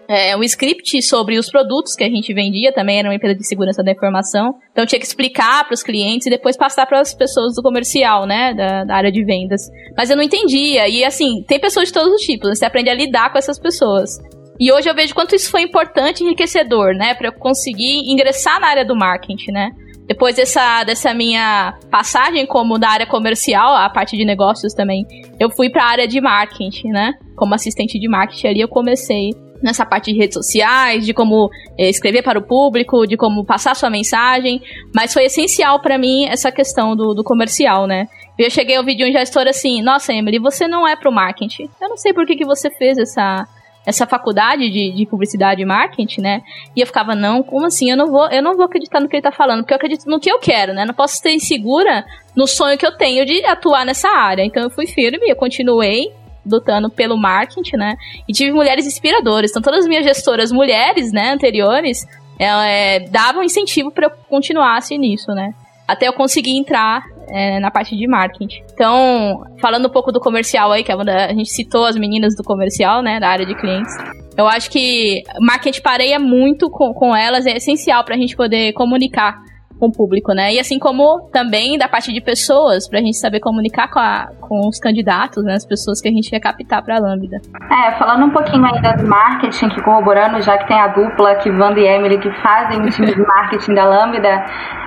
é, um script sobre os produtos que a gente vendia, também era uma empresa de segurança da informação. Então tinha que explicar para os clientes e depois passar para as pessoas do comercial, né, da, da, área de vendas. Mas eu não entendia. E assim, tem pessoas de todos os tipos, você aprende a lidar com essas pessoas. E hoje eu vejo quanto isso foi importante e enriquecedor, né, para eu conseguir ingressar na área do marketing, né. Depois dessa, dessa minha passagem como da área comercial, a parte de negócios também, eu fui para a área de marketing, né? Como assistente de marketing ali eu comecei nessa parte de redes sociais, de como é, escrever para o público, de como passar sua mensagem, mas foi essencial para mim essa questão do, do comercial, né? Eu cheguei ao vídeo de um gestor assim, nossa, Emily, você não é pro marketing. Eu não sei por que, que você fez essa, essa faculdade de, de publicidade e marketing, né? E eu ficava, não, como assim? Eu não vou, eu não vou acreditar no que ele tá falando, porque eu acredito no que eu quero, né? Não posso ser insegura no sonho que eu tenho de atuar nessa área. Então eu fui firme, eu continuei lutando pelo marketing, né? E tive mulheres inspiradoras. Então, todas as minhas gestoras mulheres, né, anteriores, é, davam incentivo para eu continuasse nisso, né? Até eu conseguir entrar é, na parte de marketing. Então, falando um pouco do comercial aí, que a gente citou as meninas do comercial, né, da área de clientes. Eu acho que marketing pareia muito com, com elas, é essencial para a gente poder comunicar com o público, né? E assim como também da parte de pessoas, pra gente saber comunicar com, a, com os candidatos, né? As pessoas que a gente quer captar pra Lambda. É, falando um pouquinho ainda do marketing, que corroborando, já que tem a dupla que Wanda e Emily que fazem o time de marketing da Lambda,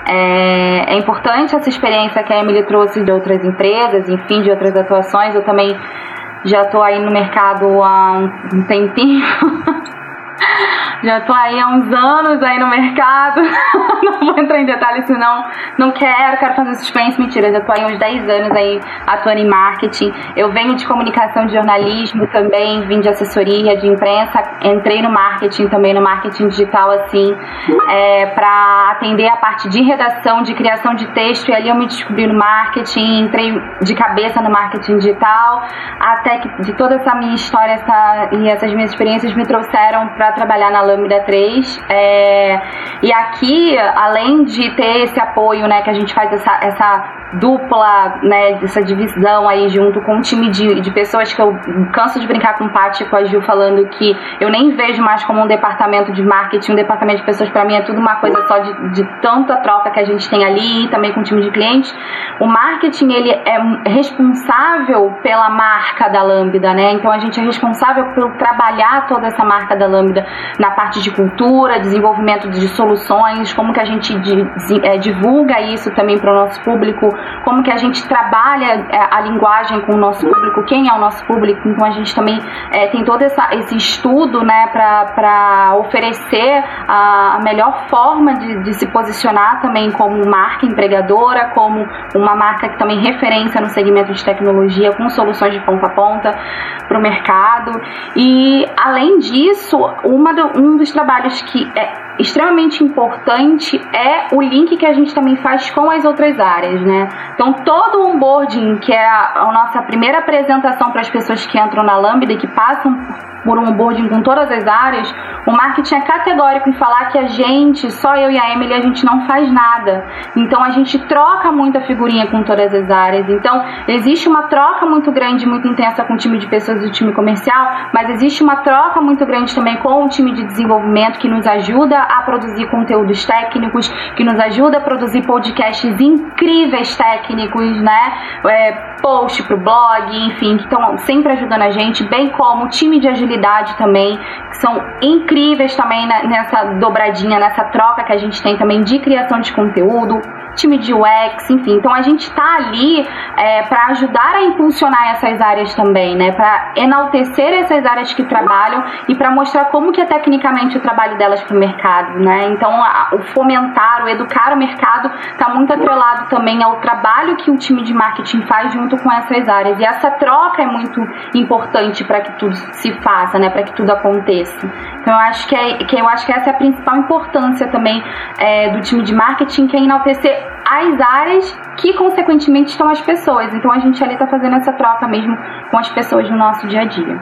é, é importante essa experiência que a Emily trouxe de outras empresas, enfim, de outras atuações. Eu também já tô aí no mercado há um tempinho. Já tô aí há uns anos aí no mercado. não vou entrar em detalhes, senão não quero, quero fazer suspense. Mentira, já tô aí uns 10 anos aí atuando em marketing. Eu venho de comunicação de jornalismo também, vim de assessoria, de imprensa. Entrei no marketing também, no marketing digital, assim, é, para atender a parte de redação, de criação de texto. E ali eu me descobri no marketing, entrei de cabeça no marketing digital. Até que de toda essa minha história essa, e essas minhas experiências me trouxeram para trabalhar na Lambda 3. É, e aqui, além de ter esse apoio, né, que a gente faz essa, essa dupla, né, essa divisão aí junto com um time de, de pessoas que eu canso de brincar com o Paty com a Gil falando que eu nem vejo mais como um departamento de marketing, um departamento de pessoas para mim é tudo uma coisa só de, de tanta troca que a gente tem ali, também com o time de clientes. O marketing ele é responsável pela marca da Lambda, né? Então a gente é responsável por trabalhar toda essa marca da Lambda na parte de cultura, desenvolvimento de soluções, como que a gente é, divulga isso também para o nosso público, como que a gente trabalha é, a linguagem com o nosso público, quem é o nosso público. Então a gente também é, tem todo essa, esse estudo né, para oferecer a, a, melhor forma de, de, se posicionar também como marca empregadora, como uma marca que também referência no segmento de tecnologia, com soluções de ponta a ponta para o mercado. E além disso, uma do, um dos trabalhos que é extremamente importante é o link que a gente também faz com as outras áreas, né? Então, todo o onboarding, que é a, nossa primeira apresentação para as pessoas que entram na Lambda e que passam por um onboarding com todas as áreas, o marketing é categórico em falar que a gente, só eu e a Emily, a gente não faz nada. Então, a gente troca muita figurinha com todas as áreas. Então, existe uma troca muito grande, muito intensa com o time de pessoas do time comercial, mas existe uma troca muito grande também com o time de desenvolvimento que nos ajuda a produzir conteúdos técnicos, que nos ajuda a produzir podcasts incríveis técnicos, né? É, post pro blog, enfim, que estão sempre ajudando a gente, bem como o time de agilidade também, que são incríveis também nessa dobradinha, nessa troca que a gente tem também de criação de conteúdo time de UX, enfim. Então a gente está ali é, para ajudar a impulsionar essas áreas também, né? Para enaltecer essas áreas que trabalham e para mostrar como que é tecnicamente o trabalho delas para o mercado, né? Então a, o fomentar, o educar o mercado está muito atrelado também ao trabalho que o time de marketing faz junto com essas áreas. E essa troca é muito importante para que tudo se faça, né? Para que tudo aconteça. Então eu acho que, é, que eu acho que essa é a principal importância também é, do time de marketing, que é enaltecer as áreas que, consequentemente, estão as pessoas. Então a gente ali está fazendo essa troca mesmo com as pessoas no nosso dia a dia.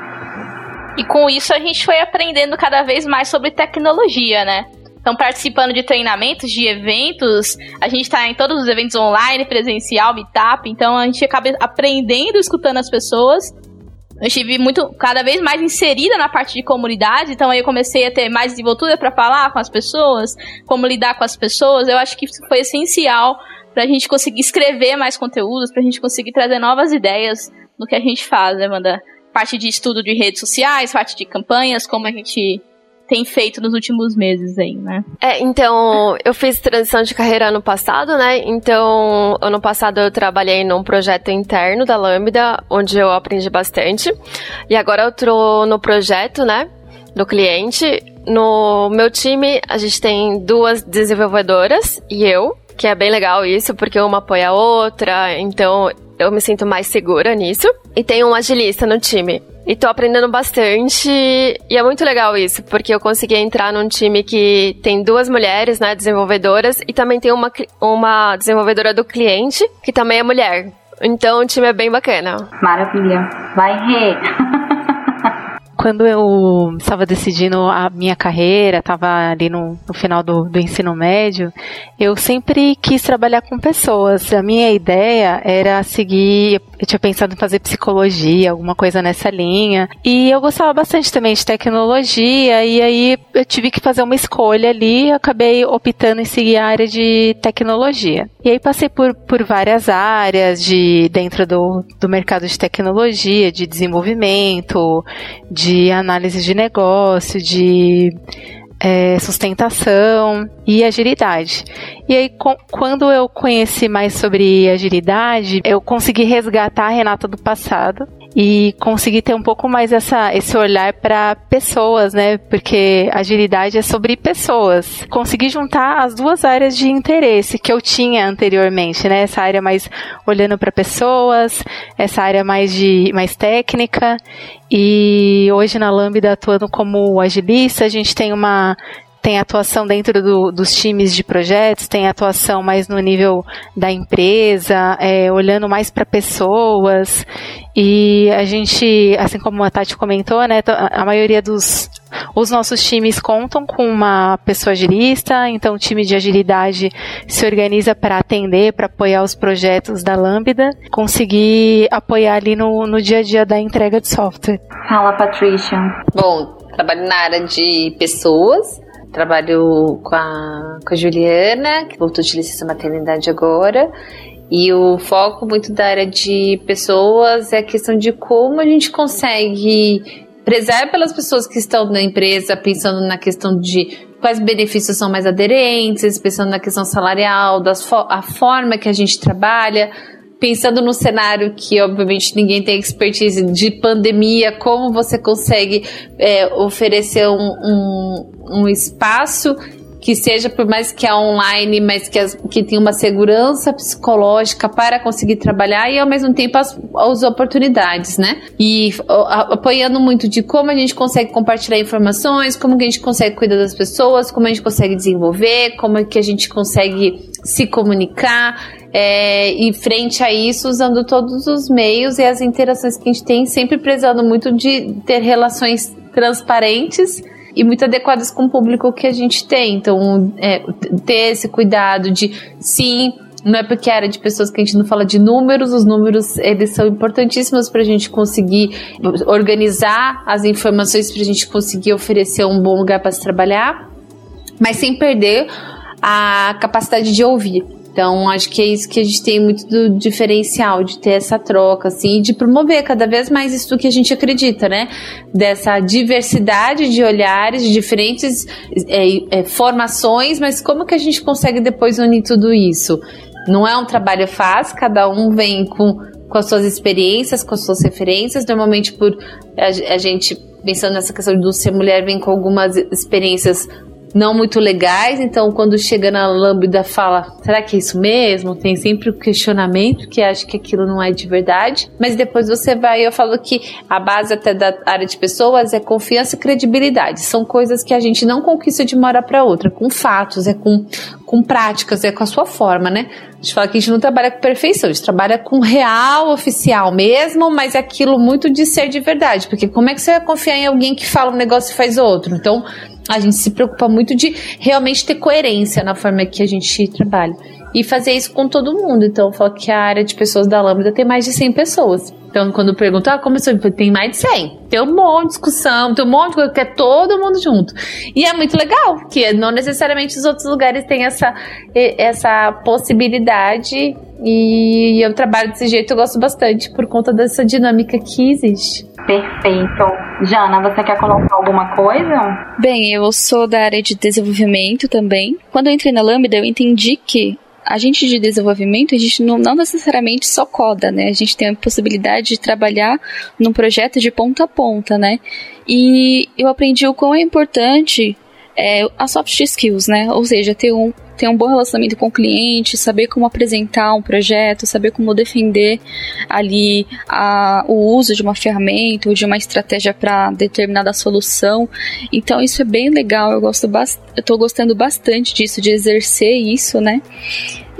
E com isso a gente foi aprendendo cada vez mais sobre tecnologia, né? Então, participando de treinamentos, de eventos, a gente está em todos os eventos online, presencial, meetup, então a gente acaba aprendendo, escutando as pessoas. Eu estive muito, cada vez mais inserida na parte de comunidade, então aí eu comecei a ter mais desenvoltura para falar com as pessoas, como lidar com as pessoas. Eu acho que isso foi essencial para a gente conseguir escrever mais conteúdos, para a gente conseguir trazer novas ideias no que a gente faz, né, Amanda? Parte de estudo de redes sociais, parte de campanhas, como a gente tem feito nos últimos meses aí, né? É, então, eu fiz transição de carreira ano passado, né? Então, ano passado eu trabalhei num projeto interno da Lambda, onde eu aprendi bastante. E agora eu tô no projeto, né? Do cliente. No meu time, a gente tem duas desenvolvedoras e eu, que é bem legal isso, porque uma apoia a outra, então eu me sinto mais segura nisso. E tem um agilista no time. E tô aprendendo bastante. E é muito legal isso, porque eu consegui entrar num time que tem duas mulheres, né, desenvolvedoras, e também tem uma, uma desenvolvedora do cliente, que também é mulher. Então o time é bem bacana. Maravilha. Vai, Rê! quando eu estava decidindo a minha carreira, estava ali no, no final do, do, ensino médio, eu sempre quis trabalhar com pessoas. A minha ideia era seguir, eu tinha pensado em fazer psicologia, alguma coisa nessa linha. E eu gostava bastante também de tecnologia, e aí eu tive que fazer uma escolha ali, e acabei optando em seguir a área de tecnologia. E aí passei por, por várias áreas de dentro do, do mercado de tecnologia, de desenvolvimento, de de análise de negócio, de é, sustentação e agilidade. E aí, com, quando eu conheci mais sobre agilidade, eu consegui resgatar a Renata do passado e conseguir ter um pouco mais essa, esse olhar para pessoas, né? Porque agilidade é sobre pessoas. Consegui juntar as duas áreas de interesse que eu tinha anteriormente, né? Essa área mais olhando para pessoas, essa área mais de mais técnica. E hoje na Lambda atuando como agilista, a gente tem uma tem atuação dentro do, dos times de projetos, tem atuação mais no nível da empresa, é, olhando mais para pessoas. E a gente, assim como a Tati comentou, né, a maioria dos os nossos times contam com uma pessoa agilista, então o time de agilidade se organiza para atender, para apoiar os projetos da Lambda, conseguir apoiar ali no, no dia a dia da entrega de software. Fala, Patrícia. Bom, trabalho na área de pessoas, Trabalho com a, com a Juliana, que voltou de licença maternidade agora. E o foco muito da área de pessoas é a questão de como a gente consegue prezar pelas pessoas que estão na empresa, pensando na questão de quais benefícios são mais aderentes, pensando na questão salarial, das a forma que a gente trabalha, pensando no cenário que obviamente ninguém tem expertise de pandemia, como você consegue é, oferecer um, um, um, espaço que seja por mais que é online, mas que, as, que tenha uma segurança psicológica para conseguir trabalhar e ao mesmo tempo as, as oportunidades, né? E a, apoiando muito de como a gente consegue compartilhar informações, como que a gente consegue cuidar das pessoas, como a gente consegue desenvolver, como que a gente consegue se comunicar, é, e frente a isso, usando todos os meios e as interações que a gente tem, sempre prezando muito de ter relações transparentes e muito adequadas com o público que a gente tem. Então, é, ter esse cuidado de, sim, não é porque era de pessoas que a gente não fala de números, os números eles são importantíssimos para a gente conseguir organizar as informações, para a gente conseguir oferecer um bom lugar para se trabalhar mas sem perder a capacidade de ouvir. Então, acho que é isso que a gente tem muito do diferencial, de ter essa troca, assim, de promover cada vez mais isso que a gente acredita, né? Dessa diversidade de olhares, de diferentes é, é, formações, mas como que a gente consegue depois unir tudo isso? Não é um trabalho fácil, cada um vem com, com as suas experiências, com as suas referências, normalmente por a, a gente pensando nessa questão do ser mulher, vem com algumas experiências não muito legais, então quando chega na lambda fala, será que é isso mesmo? Tem sempre o questionamento que acha que aquilo não é de verdade, mas depois você vai, eu falo que a base até da área de pessoas é confiança e credibilidade, são coisas que a gente não conquista de uma hora para outra, com fatos, é com, com práticas, é com a sua forma, né? A gente fala que a gente não trabalha com perfeição, a gente trabalha com real, oficial mesmo, mas é aquilo muito de ser de verdade, porque como é que você vai confiar em alguém que fala um negócio e faz outro? Então, a gente se preocupa muito de realmente ter coerência na forma que a gente trabalha. E fazer isso com todo mundo. Então, eu falo que a área de pessoas da Lambda tem mais de 100 pessoas. Então, quando perguntam, ah, como eu tem mais de 100. Tem um monte de discussão, tem um monte de coisa que é todo mundo junto. E é muito legal, que não necessariamente os outros lugares têm essa, essa possibilidade. E eu trabalho desse jeito, eu gosto bastante, por conta dessa dinâmica que existe. Perfeito. Jana, você quer colocar alguma coisa? Bem, eu sou da área de desenvolvimento também. Quando eu entrei na Lambda, eu entendi que a gente de desenvolvimento, a gente não, não, necessariamente só coda, né? A gente tem a possibilidade de trabalhar num projeto de ponta a ponta, né? E eu aprendi o quão é importante é, as soft skills, né? Ou seja, ter um, ter um bom relacionamento com o cliente, saber como apresentar um projeto, saber como defender ali a, o uso de uma ferramenta ou de uma estratégia para determinada solução. Então isso é bem legal, eu gosto eu tô gostando bastante disso, de exercer isso, né?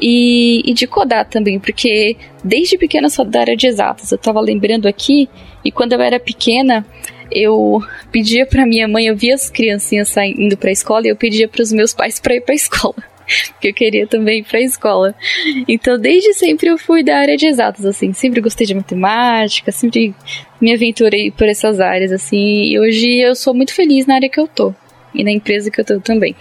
E, e de codar também, porque desde pequena sou da área de exatas. Eu estava lembrando aqui, e quando eu era pequena, eu pedia para minha mãe, eu via as criancinhas saindo para a escola e eu pedia para os meus pais para ir para a escola porque eu queria também ir pra escola. Então, desde sempre eu fui da área de exatas, assim, sempre gostei de matemática, sempre me aventurei por essas áreas, assim, e hoje eu sou muito feliz na área que eu tô, e na empresa que eu tô também.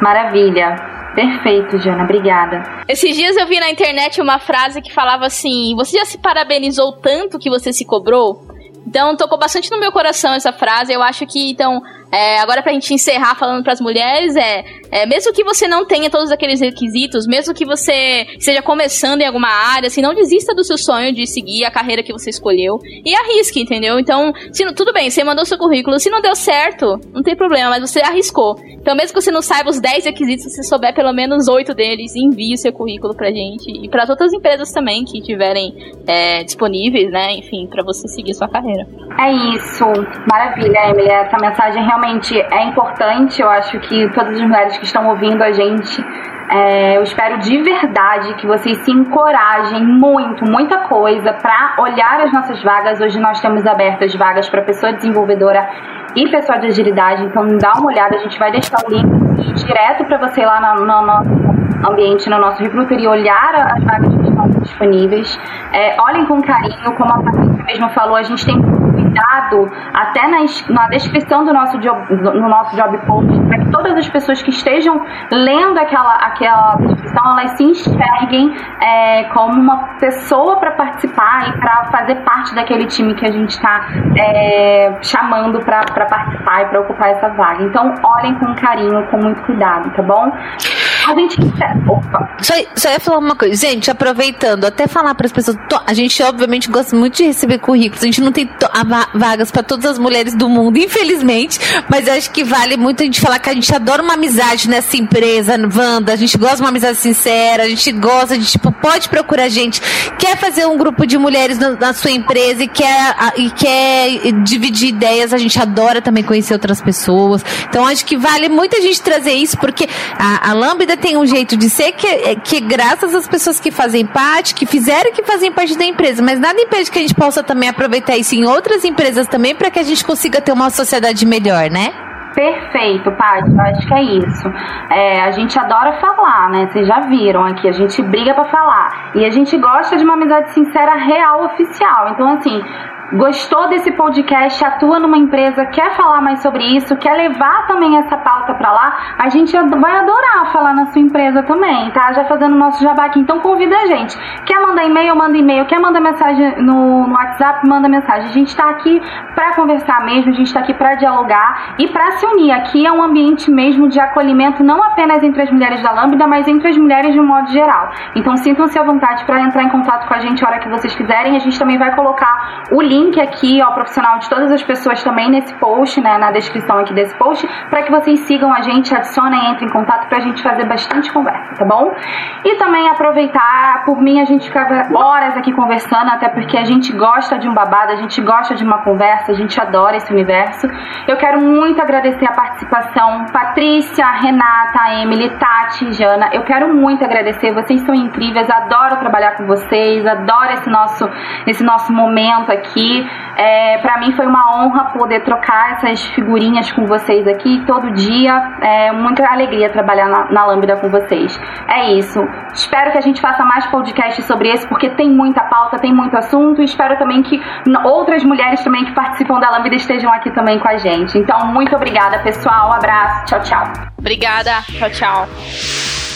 Maravilha. Perfeito, Jana, obrigada. Esses dias eu vi na internet uma frase que falava assim: Você já se parabenizou tanto que você se cobrou? Então tocou bastante no meu coração essa frase. Eu acho que, então, é, agora pra gente encerrar falando pras mulheres, é, é, mesmo que você não tenha todos aqueles requisitos, mesmo que você esteja começando em alguma área, assim, não desista do seu sonho de seguir a carreira que você escolheu e arrisque, entendeu? Então, se, tudo bem, você mandou seu currículo, se não deu certo, não tem problema, mas você arriscou. Então, mesmo que você não saiba os 10 requisitos, se você souber pelo menos 8 deles, envie seu currículo pra gente e para outras empresas também que tiverem é, disponíveis, né, enfim, para você seguir sua carreira. É isso, maravilha, Emily, essa mensagem realmente realmente é importante. Eu acho que todas as mulheres que estão ouvindo a gente, é, eu espero de verdade que vocês se encorajem muito, muita coisa para olhar as nossas vagas. Hoje nós temos abertas vagas para pessoa desenvolvedora e pessoa de agilidade. Então dá uma olhada, a gente vai deixar o link direto para você lá no, no nosso ambiente, no nosso recruiter e olhar as vagas que estão disponíveis. É, olhem com carinho, como a Patrícia mesmo falou, a gente tem cuidado até na, na descrição do nosso job, no nosso job post, para que todas as pessoas que estejam lendo aquela, aquela descrição, elas se enxerguem é, como uma pessoa para participar e para fazer parte daquele time que a gente está é, chamando para participar e para ocupar essa vaga. Então, olhem com carinho, com muito cuidado, tá bom? A gente. Opa. Só, só ia falar uma coisa. Gente, aproveitando, até falar para as pessoas. A gente, obviamente, gosta muito de receber currículos. A gente não tem vagas para todas as mulheres do mundo, infelizmente. Mas acho que vale muito a gente falar que a gente adora uma amizade nessa empresa, Wanda. A gente gosta de uma amizade sincera. A gente gosta de, tipo, pode procurar a gente. Quer fazer um grupo de mulheres na, na sua empresa e quer, e quer dividir ideias. A gente adora também conhecer outras pessoas. Então acho que vale muito a gente trazer isso, porque a, a Lambda tem um jeito de ser que, é, que graças às pessoas que fazem parte, que fizeram que fazem parte da empresa, mas nada impede que a gente possa também aproveitar isso em outras empresas também para que a gente consiga ter uma sociedade melhor, né? Perfeito, Paty, eu acho que é isso. É, a gente adora falar, né? Vocês já viram aqui, a gente briga para falar. E a gente gosta de uma amizade sincera, real, oficial. Então, assim, gostou desse podcast, atua numa empresa, quer falar mais sobre isso, quer levar também essa pauta para lá, a gente vai adorar falar na sua empresa também, tá? Já fazendo nosso jabá aqui. Então convida a gente. Quer mandar e-mail, manda e-mail. Quer mandar mensagem no, no WhatsApp, manda mensagem. A gente está aqui para conversar mesmo, a gente está aqui para dialogar e para se unir. Aqui é um ambiente mesmo de acolhimento, não apenas entre as mulheres da Lambda, mas entre as mulheres de um modo geral. Então sintam-se à vontade para entrar em contato com a gente a hora que vocês quiserem. A gente também vai colocar o link aqui, ó, profissional de todas as pessoas também nesse post, né, na descrição aqui desse post, para que vocês sigam a gente, adicionem, entrem em contato para a gente fazer bastante conversa, tá bom? E também aproveitar, por mim a gente fica horas aqui conversando, até porque a gente gosta de um babado, a gente gosta de uma conversa, a gente adora esse universo. Eu quero muito agradecer a participação, Patrícia, Renata, Emily, Tati, Jana. Eu quero muito agradecer, vocês são incríveis, adoro trabalhar com vocês, adoro esse nosso, esse nosso momento aqui. É, para mim foi uma honra poder trocar essas figurinhas com vocês aqui todo dia. É muita alegria trabalhar na, na Lambda com vocês. É isso. Espero que a gente faça mais podcasts sobre esse, porque tem muita pauta, tem muito assunto. E espero também que outras mulheres também que participam da Lambda estejam aqui também com a gente. Então, muito obrigada, pessoal. Um abraço. Tchau, tchau. Obrigada. Tchau, tchau.